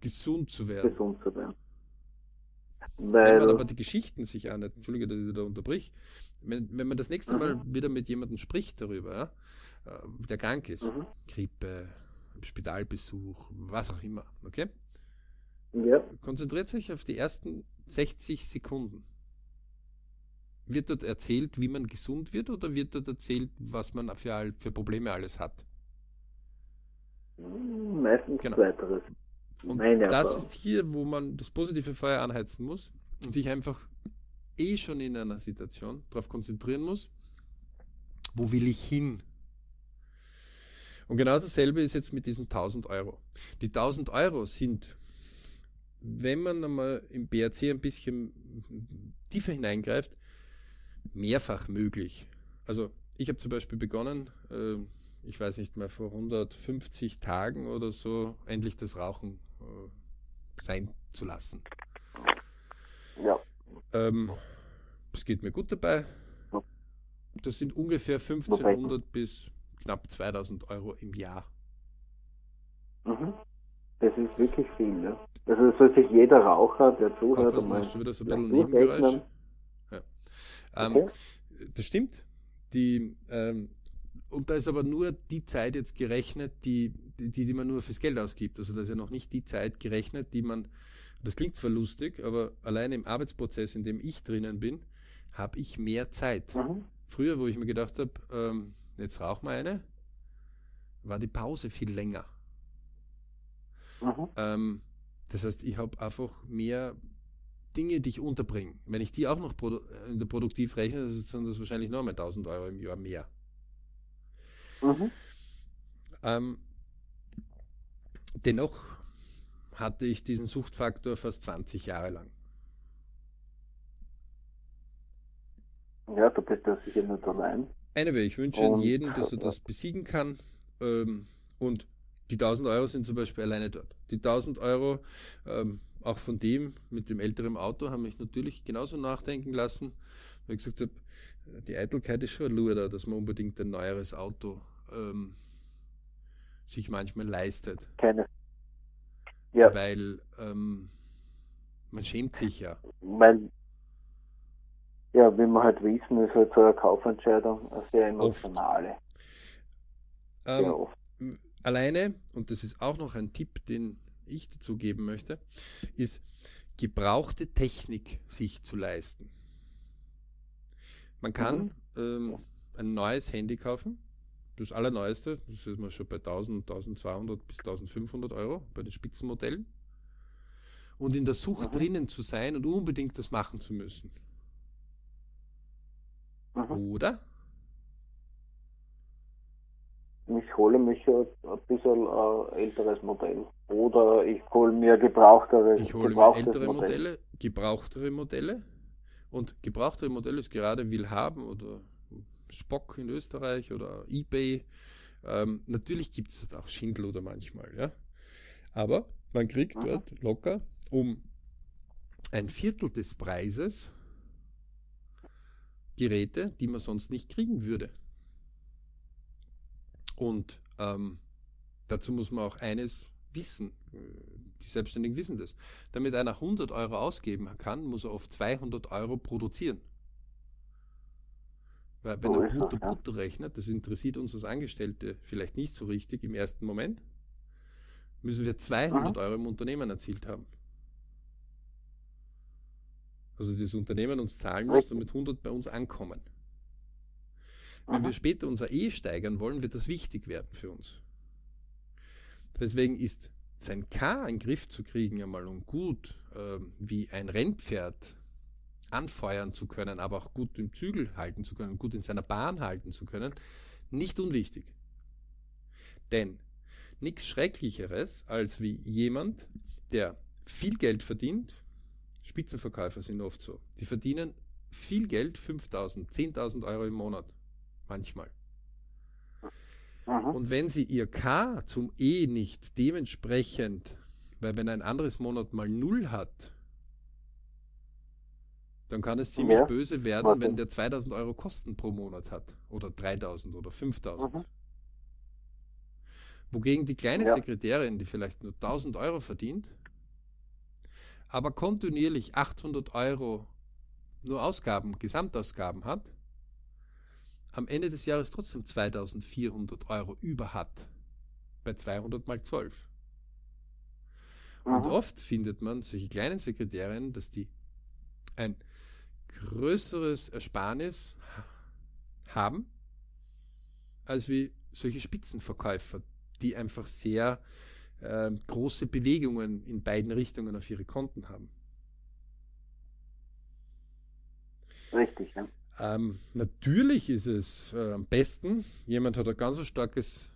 gesund zu werden. Gesund zu werden. Weil wenn man aber die Geschichten sich anhört, entschuldige, dass ich da unterbrich, wenn, wenn man das nächste Mal mhm. wieder mit jemandem spricht darüber, ja, äh, der krank ist, mhm. Grippe, Spitalbesuch, was auch immer, okay? Ja. Konzentriert sich auf die ersten 60 Sekunden. Wird dort erzählt, wie man gesund wird oder wird dort erzählt, was man für, für Probleme alles hat? Hm, meistens genau. weiteres. Und Meine das ist hier, wo man das positive Feuer anheizen muss und sich einfach eh schon in einer Situation darauf konzentrieren muss, wo will ich hin? Und genau dasselbe ist jetzt mit diesen 1000 Euro. Die 1000 Euro sind, wenn man einmal im BRC ein bisschen tiefer hineingreift, mehrfach möglich. Also ich habe zum Beispiel begonnen, äh, ich weiß nicht mehr, vor 150 Tagen oder so, endlich das Rauchen äh, sein zu lassen. Ja. Ähm, es geht mir gut dabei. Das sind ungefähr 1500 bis knapp 2000 Euro im Jahr. Mhm. Das ist wirklich viel, ne? Also soll sich jeder Raucher, der zuhört, Aufpassen, mal schon wieder so ein bisschen Nebengeräusch. Ja. Ähm, okay. Das stimmt. Die, ähm, und da ist aber nur die Zeit jetzt gerechnet, die, die, die man nur fürs Geld ausgibt. Also da ist ja noch nicht die Zeit gerechnet, die man, das klingt zwar lustig, aber allein im Arbeitsprozess, in dem ich drinnen bin, habe ich mehr Zeit. Mhm. Früher, wo ich mir gedacht habe, ähm, jetzt rauch mal eine, war die Pause viel länger. Mhm. Ähm, das heißt, ich habe einfach mehr Dinge, die ich unterbringe. Wenn ich die auch noch produ der Produktiv rechne, sind das wahrscheinlich noch mal 1000 Euro im Jahr mehr. Mhm. Ähm, dennoch hatte ich diesen Suchtfaktor fast 20 Jahre lang. Ja, du bist ja sicher nicht allein. Anyway, ich wünsche und, jedem, dass er das besiegen kann. Ähm, und die 1000 Euro sind zum Beispiel alleine dort. Die 1000 Euro, ähm, auch von dem mit dem älteren Auto haben mich natürlich genauso nachdenken lassen, weil ich gesagt habe, die Eitelkeit ist schon ein Lure, dass man unbedingt ein neueres Auto ähm, sich manchmal leistet. Keine. Ja. Weil ähm, man schämt sich ja. Weil, ja, wie wir halt wissen, ist halt so eine Kaufentscheidung eine sehr emotionale. Ähm, sehr oft. Alleine, und das ist auch noch ein Tipp, den ich dazu geben möchte, ist gebrauchte Technik sich zu leisten. Man kann mhm. ähm, ein neues Handy kaufen, das allerneueste, das ist man schon bei 1000, 1200 bis 1500 Euro bei den Spitzenmodellen. Und in der Sucht mhm. drinnen zu sein und unbedingt das machen zu müssen. Mhm. Oder? Ich hole mich ein bisschen ein älteres Modell. Oder ich hole mir gebrauchtere Ich hole mir ältere Modell. Modelle, gebrauchtere Modelle. Und gebrauchtere Modelle ist gerade Willhaben oder Spock in Österreich oder eBay. Ähm, natürlich gibt es auch Schindluder manchmal, ja. Aber man kriegt Aha. dort locker um ein Viertel des Preises Geräte, die man sonst nicht kriegen würde. Und ähm, dazu muss man auch eines wissen. Die Selbstständigen wissen das. Damit einer 100 Euro ausgeben kann, muss er oft 200 Euro produzieren. Weil wenn er brutto brutto rechnet, das interessiert uns als Angestellte vielleicht nicht so richtig im ersten Moment, müssen wir 200 Euro im Unternehmen erzielt haben. Also das Unternehmen uns zahlen muss, damit 100 bei uns ankommen. Wenn wir später unser E steigern wollen, wird das wichtig werden für uns. Deswegen ist sein K in den Griff zu kriegen einmal und gut äh, wie ein Rennpferd anfeuern zu können, aber auch gut im Zügel halten zu können, gut in seiner Bahn halten zu können, nicht unwichtig. Denn nichts Schrecklicheres als wie jemand, der viel Geld verdient, Spitzenverkäufer sind oft so, die verdienen viel Geld, 5000, 10.000 Euro im Monat, manchmal. Und wenn sie ihr K zum E nicht dementsprechend, weil wenn ein anderes Monat mal Null hat, dann kann es ziemlich ja. böse werden, Warte. wenn der 2000 Euro Kosten pro Monat hat. Oder 3000 oder 5000. Mhm. Wogegen die kleine ja. Sekretärin, die vielleicht nur 1000 Euro verdient, aber kontinuierlich 800 Euro nur Ausgaben, Gesamtausgaben hat, am Ende des Jahres trotzdem 2400 Euro über hat. Bei 200 mal 12. Und mhm. oft findet man solche kleinen Sekretärinnen, dass die ein größeres Ersparnis haben, als wie solche Spitzenverkäufer, die einfach sehr äh, große Bewegungen in beiden Richtungen auf ihre Konten haben. Richtig, ja. Ähm, natürlich ist es äh, am besten, jemand hat ein ganz starkes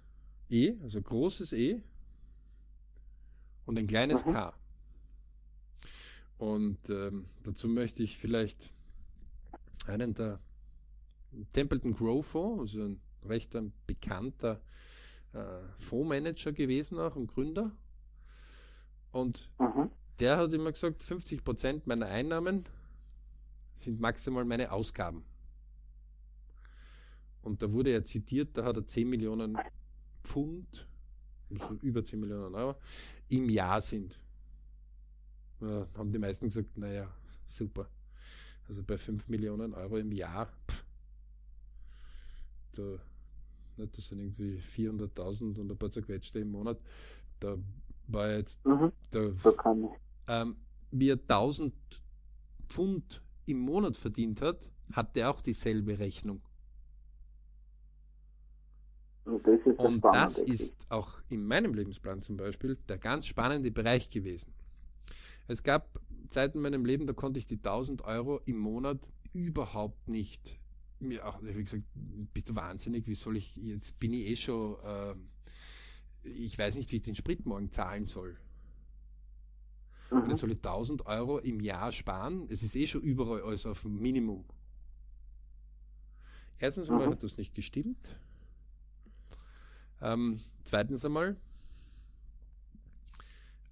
E, also großes E und ein kleines mhm. K. Und ähm, dazu möchte ich vielleicht einen der Templeton Grow Fonds, also ein recht ein bekannter äh, Fondsmanager gewesen auch und Gründer. Und mhm. der hat immer gesagt, 50 Prozent meiner Einnahmen sind maximal meine Ausgaben. Und da wurde er zitiert, da hat er 10 Millionen Pfund, also über 10 Millionen Euro, im Jahr sind. Da haben die meisten gesagt, naja, super. Also bei 5 Millionen Euro im Jahr, pff, da, ne, das sind irgendwie 400.000 und ein paar zerquetschte im Monat. Da war jetzt, mhm, da, ähm, wie er 1000 Pfund im Monat verdient hat, hat er auch dieselbe Rechnung. Und das ist, und das ist auch in meinem Lebensplan zum Beispiel der ganz spannende Bereich gewesen. Es gab Zeiten in meinem Leben, da konnte ich die 1000 Euro im Monat überhaupt nicht. Mir auch, wie gesagt, bist du wahnsinnig, wie soll ich, jetzt bin ich eh schon, äh, ich weiß nicht, wie ich den Sprit morgen zahlen soll. Mhm. Und jetzt soll ich 1000 Euro im Jahr sparen. Es ist eh schon überall alles auf dem Minimum. Erstens mhm. hat das nicht gestimmt. Ähm, zweitens einmal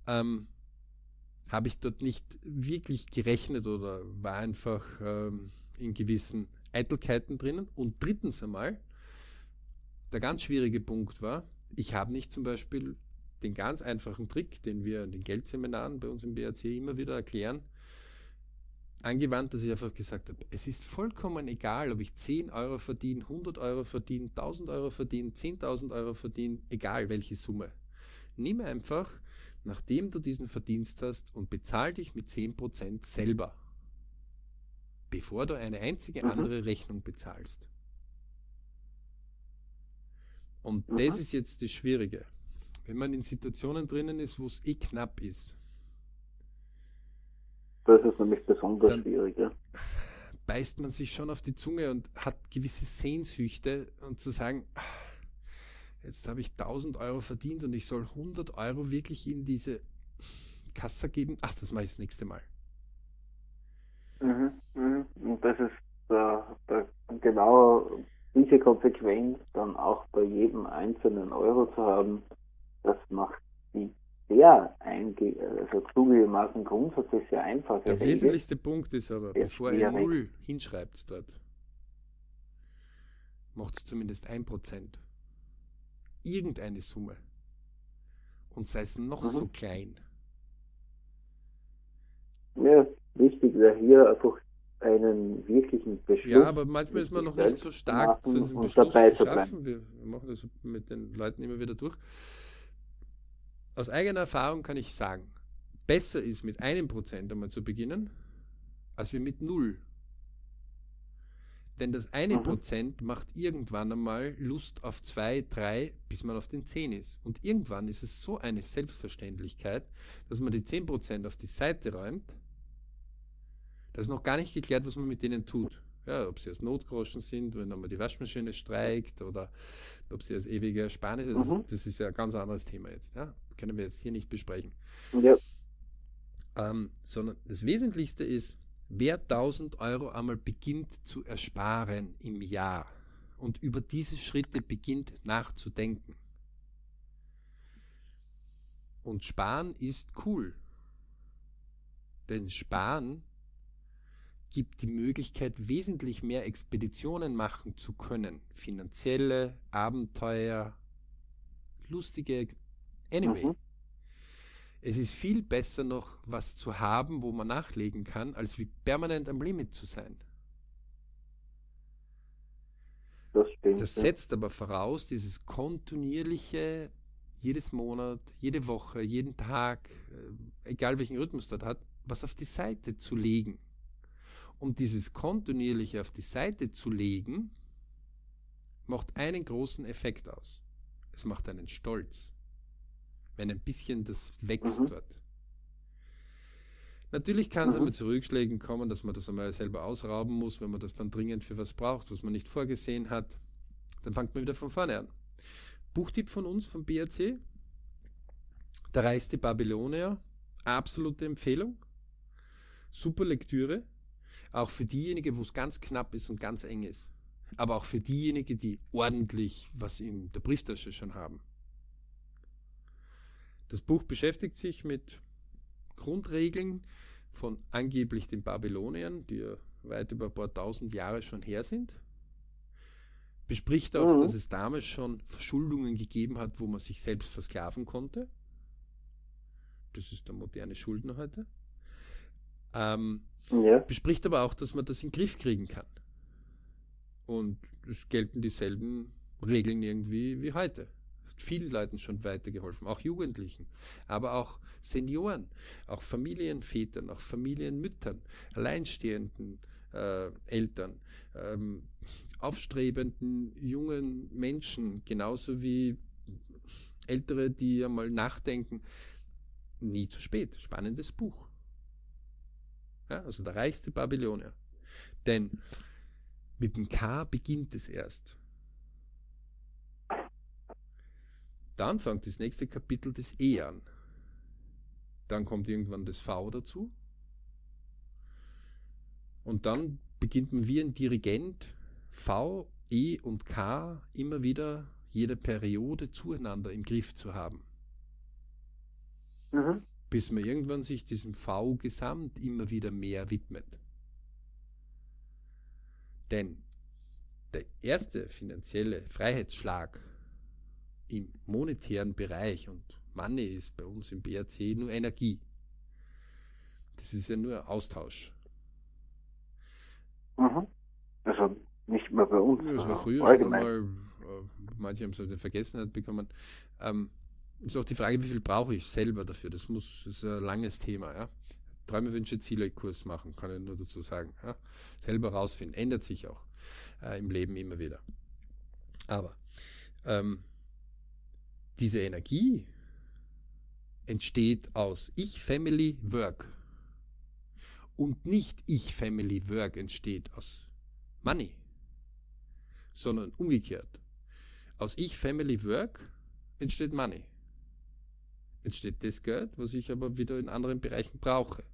ähm, habe ich dort nicht wirklich gerechnet oder war einfach ähm, in gewissen Eitelkeiten drinnen. Und drittens einmal, der ganz schwierige Punkt war, ich habe nicht zum Beispiel den ganz einfachen Trick, den wir in den Geldseminaren bei uns im BRC immer wieder erklären, angewandt, dass ich einfach gesagt habe, es ist vollkommen egal, ob ich 10 Euro verdiene, 100 Euro verdiene, 1000 Euro verdiene, 10.000 Euro verdiene, egal welche Summe. Nimm einfach, nachdem du diesen Verdienst hast und bezahl dich mit 10% selber, bevor du eine einzige mhm. andere Rechnung bezahlst. Und mhm. das ist jetzt das Schwierige. Wenn man in Situationen drinnen ist, wo es eh knapp ist, das ist nämlich besonders schwierig. Ja. Beißt man sich schon auf die Zunge und hat gewisse Sehnsüchte und zu sagen, jetzt habe ich 1000 Euro verdient und ich soll 100 Euro wirklich in diese Kasse geben. Ach, das mache ich das nächste Mal. Mhm, mhm. Und das ist der, der, genau diese Konsequenz dann auch bei jedem einzelnen Euro zu haben, das macht die sehr einge also zugegebenermaßen Grundsatz ist ja einfach. Der wesentlichste Punkt ist aber, bevor ihr Null hinschreibt dort, macht es zumindest ein Prozent. Irgendeine Summe. Und sei es noch mhm. so klein. Ja, wichtig wäre hier einfach einen wirklichen Beschluss. Ja, aber manchmal ist man noch nicht so stark, so einen Beschluss zu schaffen. Wir, wir machen das mit den Leuten immer wieder durch aus eigener Erfahrung kann ich sagen, besser ist mit einem Prozent einmal zu beginnen, als wir mit null. Denn das eine mhm. Prozent macht irgendwann einmal Lust auf zwei, drei, bis man auf den zehn ist. Und irgendwann ist es so eine Selbstverständlichkeit, dass man die zehn Prozent auf die Seite räumt. Da ist noch gar nicht geklärt, was man mit denen tut. Ja, ob sie als Notgroschen sind, wenn einmal die Waschmaschine streikt oder ob sie als ewige Ersparnis sind. Mhm. Das, ist ja ein ganz anderes Thema jetzt. Ja? Können wir jetzt hier nicht besprechen. Ja. Ähm, sondern das Wesentlichste ist, wer 1000 Euro einmal beginnt zu ersparen im Jahr und über diese Schritte beginnt nachzudenken. Und sparen ist cool. Denn sparen gibt die Möglichkeit, wesentlich mehr Expeditionen machen zu können. Finanzielle, Abenteuer, lustige, anyway. Mhm. Es ist viel besser noch was zu haben, wo man nachlegen kann, als wie permanent am Limit zu sein. Das, stimmt, das setzt ja. aber voraus, dieses kontinuierliche, jedes Monat, jede Woche, jeden Tag, äh, egal welchen Rhythmus dort hat, was auf die Seite zu legen und dieses kontinuierliche auf die Seite zu legen, macht einen großen Effekt aus. Es macht einen stolz, wenn ein bisschen das wächst mhm. dort. Natürlich kann es mhm. einmal zu Rückschlägen kommen, dass man das einmal selber ausrauben muss, wenn man das dann dringend für was braucht, was man nicht vorgesehen hat. Dann fängt man wieder von vorne an. Buchtipp von uns, vom BRC. Der reichste Babylonier. Absolute Empfehlung. Super Lektüre. Auch für diejenigen, wo es ganz knapp ist und ganz eng ist. Aber auch für diejenigen, die ordentlich was in der Brieftasche schon haben. Das Buch beschäftigt sich mit Grundregeln von angeblich den Babyloniern, die ja weit über ein paar tausend Jahre schon her sind. Bespricht auch, mhm. dass es damals schon Verschuldungen gegeben hat, wo man sich selbst versklaven konnte. Das ist der moderne Schuldner heute. Ähm, ja. Bespricht aber auch, dass man das in den Griff kriegen kann. Und es gelten dieselben Regeln irgendwie wie heute. Hat vielen Leuten schon weitergeholfen, auch Jugendlichen, aber auch Senioren, auch Familienvätern, auch Familienmüttern, alleinstehenden äh, Eltern, ähm, aufstrebenden jungen Menschen, genauso wie Ältere, die ja mal nachdenken. Nie zu spät. Spannendes Buch. Ja, also der reichste Babylonier. Denn mit dem K beginnt es erst. Dann fängt das nächste Kapitel des E an. Dann kommt irgendwann das V dazu. Und dann beginnt man wie ein Dirigent V, E und K immer wieder jede Periode zueinander im Griff zu haben. Mhm. bis man irgendwann sich diesem V-Gesamt immer wieder mehr widmet. Denn der erste finanzielle Freiheitsschlag im monetären Bereich und Money ist bei uns im BRC nur Energie. Das ist ja nur Austausch. Mhm. Also nicht mehr bei uns. Ja, das war früher allgemein. schon einmal, äh, manche haben es halt in Vergessenheit bekommen. Ähm, ist auch die Frage, wie viel brauche ich selber dafür? Das muss, das ist ein langes Thema. Ja? Träume, Wünsche, Ziele Kurs machen, kann ich nur dazu sagen. Ja? Selber rausfinden, ändert sich auch äh, im Leben immer wieder. Aber ähm, diese Energie entsteht aus Ich, Family, Work. Und nicht Ich, Family, Work entsteht aus Money, sondern umgekehrt. Aus Ich, Family, Work entsteht Money. Entsteht das Geld, was ich aber wieder in anderen Bereichen brauche.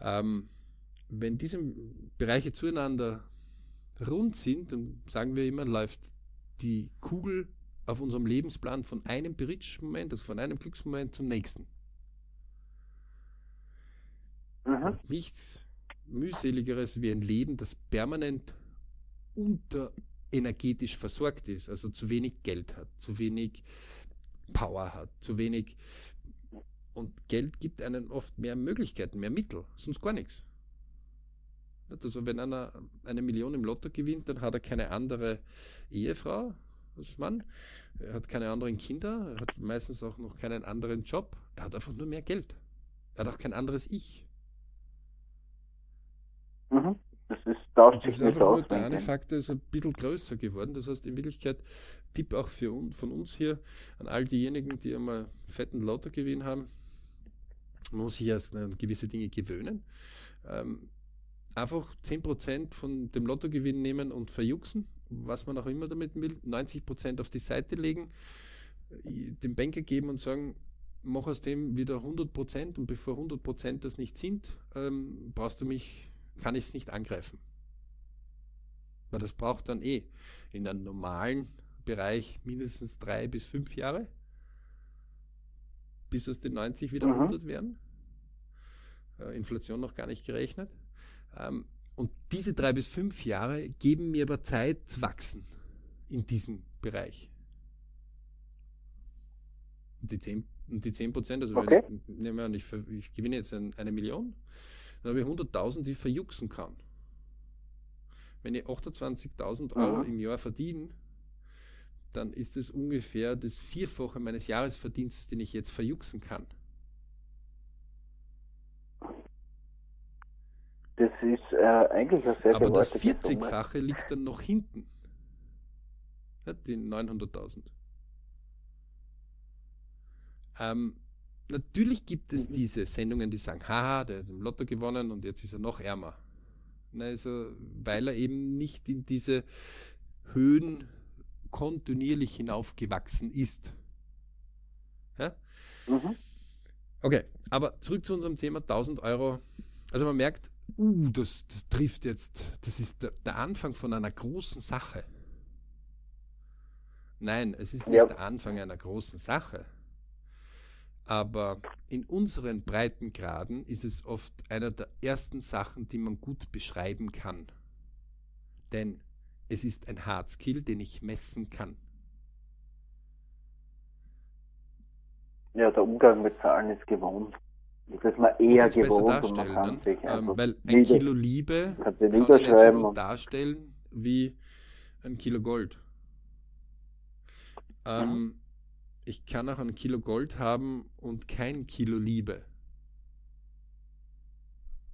Ähm, wenn diese Bereiche zueinander rund sind, dann sagen wir immer, läuft die Kugel auf unserem Lebensplan von einem Bridge-Moment, also von einem Glücksmoment zum nächsten. Mhm. Nichts mühseligeres wie ein Leben, das permanent unterenergetisch versorgt ist, also zu wenig Geld hat, zu wenig Power hat, zu wenig. Und Geld gibt einen oft mehr Möglichkeiten, mehr Mittel, sonst gar nichts. Also wenn einer eine Million im Lotto gewinnt, dann hat er keine andere Ehefrau Mann, er hat keine anderen Kinder, er hat meistens auch noch keinen anderen Job, er hat einfach nur mehr Geld. Er hat auch kein anderes Ich. Mhm. Das ist, tauscht das ist einfach nur der eine Faktor ist ein bisschen größer geworden. Das heißt, in Wirklichkeit, Tipp auch für un, von uns hier an all diejenigen, die einmal fetten Lottogewinn haben, man muss sich erst an gewisse Dinge gewöhnen. Ähm, einfach 10% von dem Lottogewinn nehmen und verjuxen, was man auch immer damit will, 90% auf die Seite legen, dem Banker geben und sagen, mach aus dem wieder 100% und bevor 100% das nicht sind, ähm, brauchst du mich, kann ich es nicht angreifen. Weil das braucht dann eh in einem normalen Bereich mindestens drei bis fünf Jahre, bis aus den 90 wieder mhm. 100 werden. Äh, Inflation noch gar nicht gerechnet. Ähm, und diese drei bis fünf Jahre geben mir aber Zeit zu wachsen in diesem Bereich. Und die 10, und die 10 Prozent, also okay. wenn ich, an, ich, ich, gewinne jetzt eine Million, dann habe ich 100.000, die ich verjuxen kann. Wenn ich 28.000 Euro im Jahr verdiene, dann ist es ungefähr das Vierfache meines Jahresverdienstes, den ich jetzt verjuxen kann. Das ist äh, eigentlich ein sehr Aber das 40-fache liegt dann noch hinten. Ja, die 900.000. Ähm, natürlich gibt es mhm. diese Sendungen, die sagen, haha, der hat im Lotto gewonnen und jetzt ist er noch ärmer. Also, weil er eben nicht in diese Höhen kontinuierlich hinaufgewachsen ist. Ja? Mhm. Okay, aber zurück zu unserem Thema 1000 Euro. Also man merkt, uh, das, das trifft jetzt, das ist der, der, Anfang von einer großen Sache. Nein, es ist nicht ja. der Anfang einer großen Sache. Aber in unseren Breitengraden ist es oft einer der ersten Sachen, die man gut beschreiben kann. Denn es ist ein Hardskill, den ich messen kann. Ja, der Umgang mit Zahlen ist gewohnt. Das ist man eher gewohnt darstellen, man ne? ähm, Weil ein Kilo Liebe kann nicht so gut darstellen wie ein Kilo Gold. Ähm, mhm. Ich kann auch ein Kilo Gold haben und kein Kilo Liebe.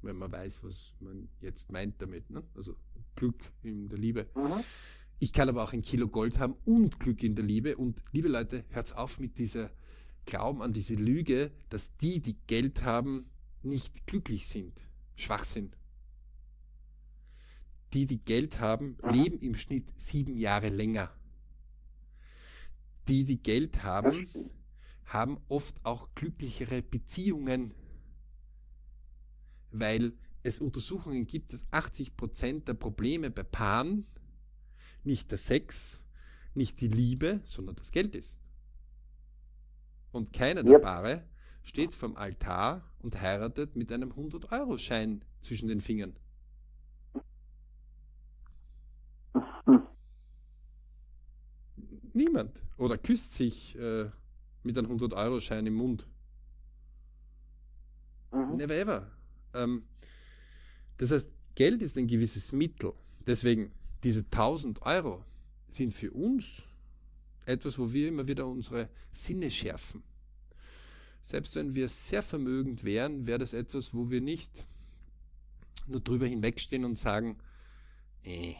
Wenn man weiß, was man jetzt meint damit. Ne? Also Glück in der Liebe. Mhm. Ich kann aber auch ein Kilo Gold haben und Glück in der Liebe. Und liebe Leute, hört auf mit dieser glauben an diese Lüge, dass die, die Geld haben, nicht glücklich sind. Schwachsinn. Die, die Geld haben, Aha. leben im Schnitt sieben Jahre länger. Die, die Geld haben, haben oft auch glücklichere Beziehungen, weil es Untersuchungen gibt, dass 80 Prozent der Probleme bei Paaren nicht der Sex, nicht die Liebe, sondern das Geld ist. Und keiner der Paare steht vom Altar und heiratet mit einem 100-Euro-Schein zwischen den Fingern. Niemand. Oder küsst sich äh, mit einem 100-Euro-Schein im Mund. Mhm. Never ever. Ähm, das heißt, Geld ist ein gewisses Mittel. Deswegen, diese 1000 Euro sind für uns etwas, wo wir immer wieder unsere Sinne schärfen. Selbst wenn wir sehr vermögend wären, wäre das etwas, wo wir nicht nur drüber hinwegstehen und sagen, eh,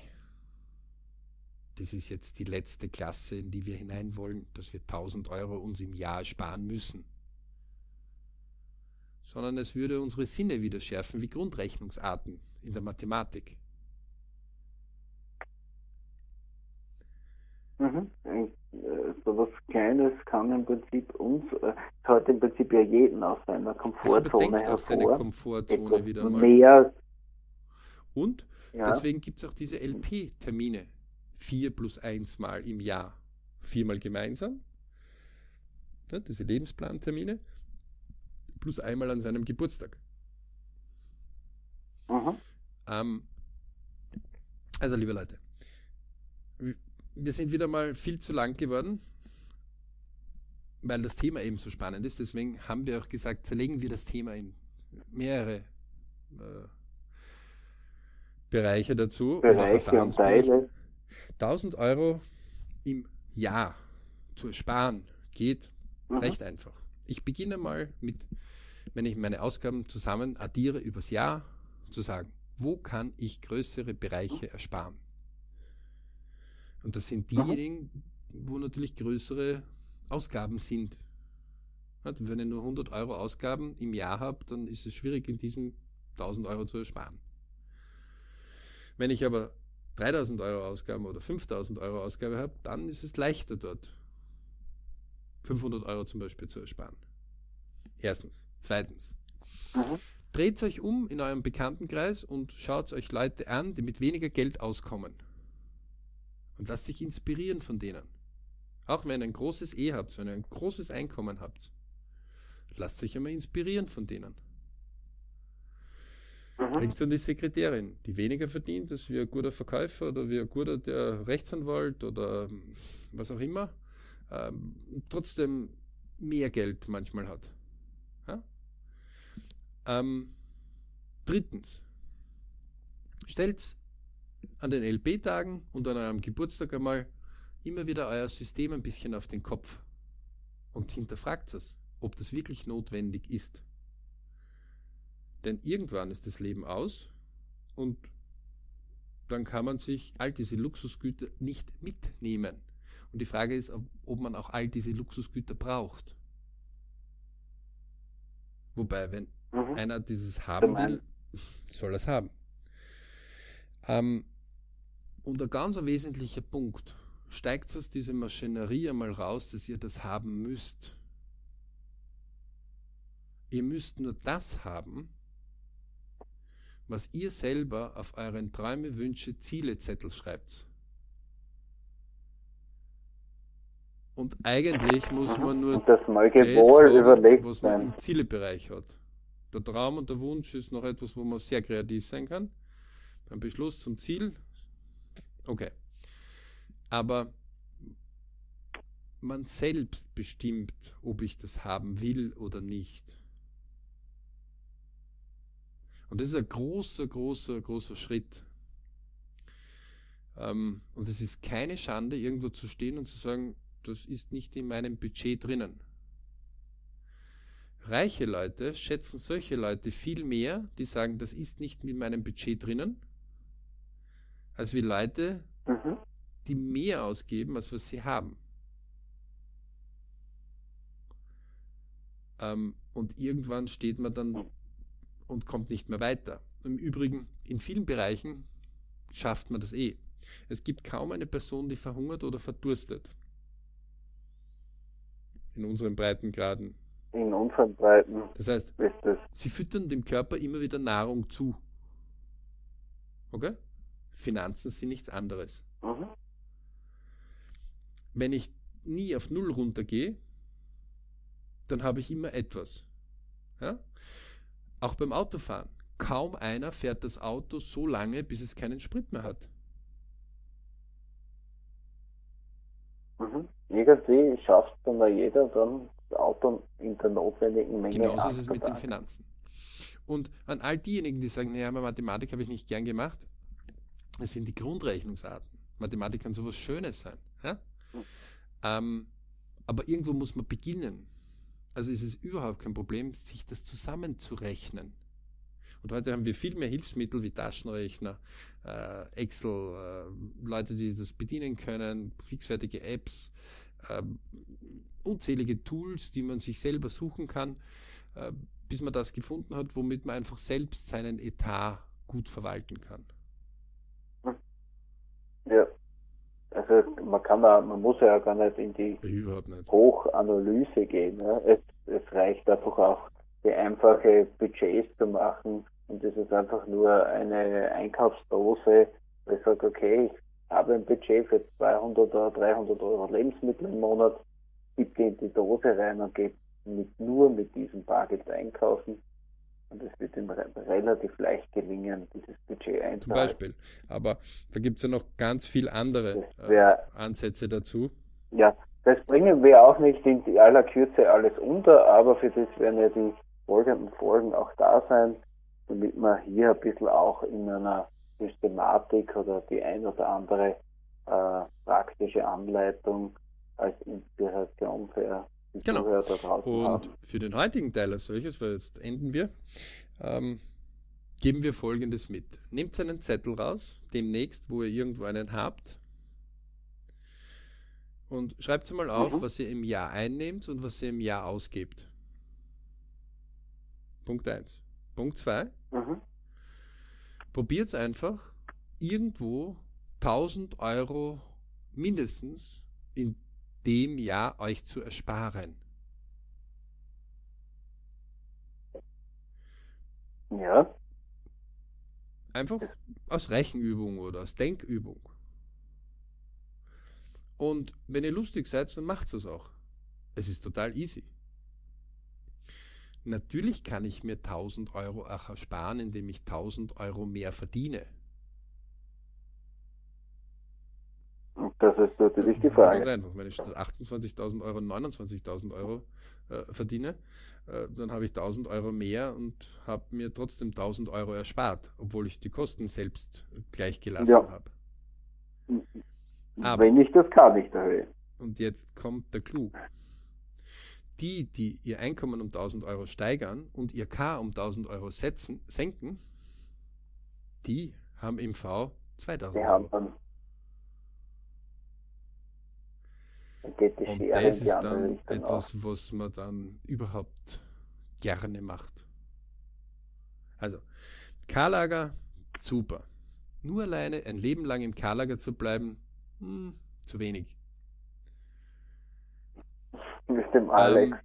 das ist jetzt die letzte Klasse, in die wir hinein wollen, dass wir 1000 Euro uns im Jahr sparen müssen. Sondern es würde unsere Sinne wieder schärfen, wie Grundrechnungsarten in der Mathematik. Mhm. Äh, so was Kleines kann im Prinzip uns, äh, hat im Prinzip ja jeden aus seiner Komfortzone also hervor. seine Komfortzone wieder mal. Mehr. Und ja. deswegen gibt es auch diese LP-Termine. Vier plus eins Mal im Jahr. Viermal gemeinsam. Ja, diese Lebensplantermine. Plus einmal an seinem Geburtstag. Mhm. Ähm, also, liebe Leute, wir sind wieder mal viel zu lang geworden, weil das Thema eben so spannend ist. Deswegen haben wir auch gesagt, zerlegen wir das Thema in mehrere äh, Bereiche dazu. Bereiche und, Teile. 1000 Euro im Jahr zu sparen geht mhm. recht einfach. Ich beginne mal mit, wenn ich meine Ausgaben zusammen addiere übers Jahr, zu sagen, wo kann ich größere Bereiche ersparen? Und das sind diejenigen, wo natürlich größere Ausgaben sind. Wenn ich nur 100 Euro Ausgaben im Jahr habe, dann ist es schwierig, in diesem 1000 Euro zu ersparen. Wenn ich aber 3000 Euro Ausgaben oder 5000 Euro Ausgabe habe, dann ist es leichter dort 500 Euro zum Beispiel zu ersparen. Erstens. Zweitens. Dreht euch um in eurem Bekanntenkreis und schaut euch Leute an, die mit weniger Geld auskommen. Und lasst sich inspirieren von denen. Auch wenn ihr ein großes E habt, wenn ihr ein großes Einkommen habt, lasst euch einmal inspirieren von denen. Mhm. Bringt an die Sekretärin, die weniger verdient als wie ein guter Verkäufer oder wie ein guter der Rechtsanwalt oder was auch immer, ähm, trotzdem mehr Geld manchmal hat. Ja? Ähm, drittens, stellt an den LP-Tagen und an eurem Geburtstag einmal immer wieder euer System ein bisschen auf den Kopf und hinterfragt es, ob das wirklich notwendig ist. Denn irgendwann ist das Leben aus und dann kann man sich all diese Luxusgüter nicht mitnehmen. Und die Frage ist, ob man auch all diese Luxusgüter braucht. Wobei, wenn mhm. einer dieses haben will, soll er es haben. Ähm, und ein ganz wesentlicher Punkt, steigt aus dieser Maschinerie einmal raus, dass ihr das haben müsst. Ihr müsst nur das haben, was ihr selber auf euren Träume, Wünsche, Ziele Zettel schreibt. Und eigentlich muss man nur das, mal das haben, was man im Zielebereich hat. Der Traum und der Wunsch ist noch etwas, wo man sehr kreativ sein kann. Beim Beschluss zum Ziel Okay. Aber man selbst bestimmt, ob ich das haben will oder nicht. Und das ist ein großer, großer, großer Schritt. Ähm, und es ist keine Schande, irgendwo zu stehen und zu sagen, das ist nicht in meinem Budget drinnen. Reiche Leute schätzen solche Leute viel mehr, die sagen, das ist nicht in meinem Budget drinnen, als wie Leute, mhm. Die mehr ausgeben, als was sie haben. Ähm, und irgendwann steht man dann und kommt nicht mehr weiter. Im Übrigen, in vielen Bereichen schafft man das eh. Es gibt kaum eine Person, die verhungert oder verdurstet. In unseren Breitengraden. In unseren Breiten. Das heißt, sie füttern dem Körper immer wieder Nahrung zu. Okay? Finanzen sind nichts anderes. Mhm. Wenn ich nie auf Null runtergehe, dann habe ich immer etwas. Ja? Auch beim Autofahren. Kaum einer fährt das Auto so lange, bis es keinen Sprit mehr hat. Mhm. Irgendwie schafft dann da jeder dann das Auto in der notwendigen Menge. Genauso ist es mit den Finanzen. Und an all diejenigen, die sagen, naja, Mathematik habe ich nicht gern gemacht, das sind die Grundrechnungsarten. Mathematik kann sowas Schönes sein. Ja? Ähm, aber irgendwo muss man beginnen. Also ist es überhaupt kein Problem, sich das zusammenzurechnen. Und heute haben wir viel mehr Hilfsmittel wie Taschenrechner, äh, Excel, äh, Leute, die das bedienen können, fixfertige Apps, äh, unzählige Tools, die man sich selber suchen kann, äh, bis man das gefunden hat, womit man einfach selbst seinen Etat gut verwalten kann. Ja. Also man kann da, man muss ja gar nicht in die nicht. Hochanalyse gehen. Ne? Es, es reicht einfach auch, die einfache Budgets zu machen und das ist einfach nur eine Einkaufsdose, wo ich sage, okay, ich habe ein Budget für 200 oder 300 Euro Lebensmittel im Monat, gebe die in die Dose rein und gehe mit, nur mit diesem Bargeld einkaufen. Und es wird ihm relativ leicht gelingen, dieses Budget einzuhalten. Zum Beispiel. Aber da gibt es ja noch ganz viele andere wär, äh, Ansätze dazu. Ja, das bringen wir auch nicht in aller Kürze alles unter, aber für das werden ja die folgenden Folgen auch da sein, damit man hier ein bisschen auch in einer Systematik oder die ein oder andere äh, praktische Anleitung als Inspiration für genau. Und für den heutigen Teil als solches, weil jetzt enden wir, ähm, geben wir Folgendes mit. Nehmt einen Zettel raus, demnächst, wo ihr irgendwo einen habt, und schreibt mal auf, mhm. was ihr im Jahr einnehmt und was ihr im Jahr ausgebt. Punkt 1. Punkt 2. Mhm. Probiert es einfach, irgendwo 1000 Euro mindestens in dem Jahr euch zu ersparen. Ja. Einfach aus Rechenübung oder aus Denkübung. Und wenn ihr lustig seid, dann macht es auch. Es ist total easy. Natürlich kann ich mir 1000 Euro auch ersparen, indem ich 1000 Euro mehr verdiene. Das ist natürlich die Frage. Ganz einfach. Wenn ich statt 28.000 Euro 29.000 Euro äh, verdiene, äh, dann habe ich 1000 Euro mehr und habe mir trotzdem 1000 Euro erspart, obwohl ich die Kosten selbst gleich gelassen ja. habe. Aber, Wenn ich das kann, nicht erhöhe. Und jetzt kommt der Clou. Die, die ihr Einkommen um 1000 Euro steigern und ihr K um 1000 Euro setzen, senken, die haben im V 2000 die Euro. Dann, dann geht die und das ist dann etwas, auf. was man dann überhaupt gerne macht. Also, K-Lager, super. Nur alleine ein Leben lang im K-Lager zu bleiben, hm, zu wenig. Mit dem Alex.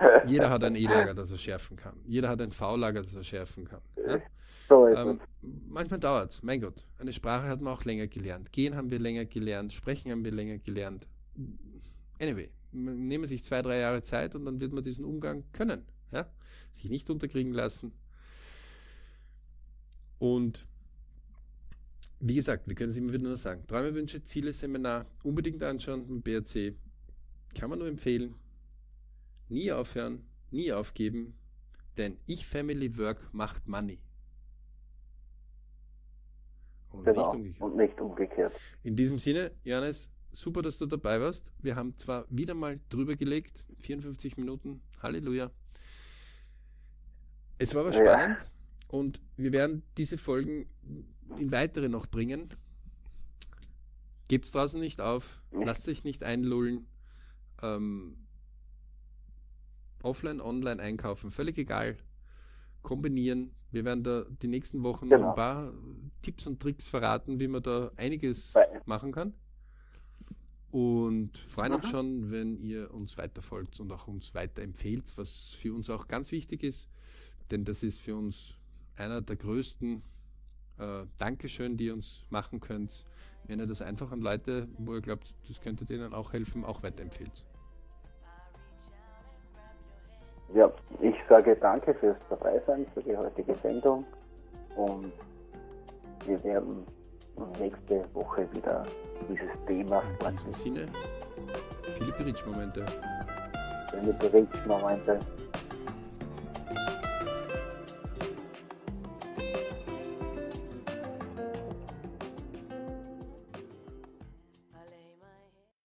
Ähm, jeder hat ein E-Lager, das er schärfen kann. Jeder hat ein V-Lager, das er schärfen kann. Ja? So ähm, manchmal dauert es. Mein Gott, eine Sprache hat man auch länger gelernt. Gehen haben wir länger gelernt. Sprechen haben wir länger gelernt. Anyway, nehmen sich zwei, drei Jahre Zeit und dann wird man diesen Umgang können. Ja? Sich nicht unterkriegen lassen. Und wie gesagt, wir können es immer wieder nur sagen. Träume, Wünsche, Ziele, Seminar unbedingt anschauen im BRC. Kann man nur empfehlen. Nie aufhören, nie aufgeben, denn ich Family Work macht Money. Und, genau, nicht umgekehrt. und nicht umgekehrt. In diesem Sinne, Johannes, super, dass du dabei warst. Wir haben zwar wieder mal drüber gelegt, 54 Minuten, Halleluja. Es war aber ja. spannend und wir werden diese Folgen in weitere noch bringen. Gebt's draußen nicht auf, lasst euch nicht einlullen. Ähm, offline, online einkaufen, völlig egal. Kombinieren. Wir werden da die nächsten Wochen genau. ein paar Tipps und Tricks verraten, wie man da einiges machen kann. Und freuen uns schon, wenn ihr uns weiterfolgt und auch uns weiterempfehlt, was für uns auch ganz wichtig ist, denn das ist für uns einer der größten äh, Dankeschön, die ihr uns machen könnt, wenn ihr das einfach an Leute, wo ihr glaubt, das könnte denen auch helfen, auch weiterempfehlt. Ja, ich sage danke fürs Dabeisein, für die heutige Sendung und wir werden nächste Woche wieder dieses Thema In diesem Sinne, viele Bridge-Momente. Viele Bridge-Momente.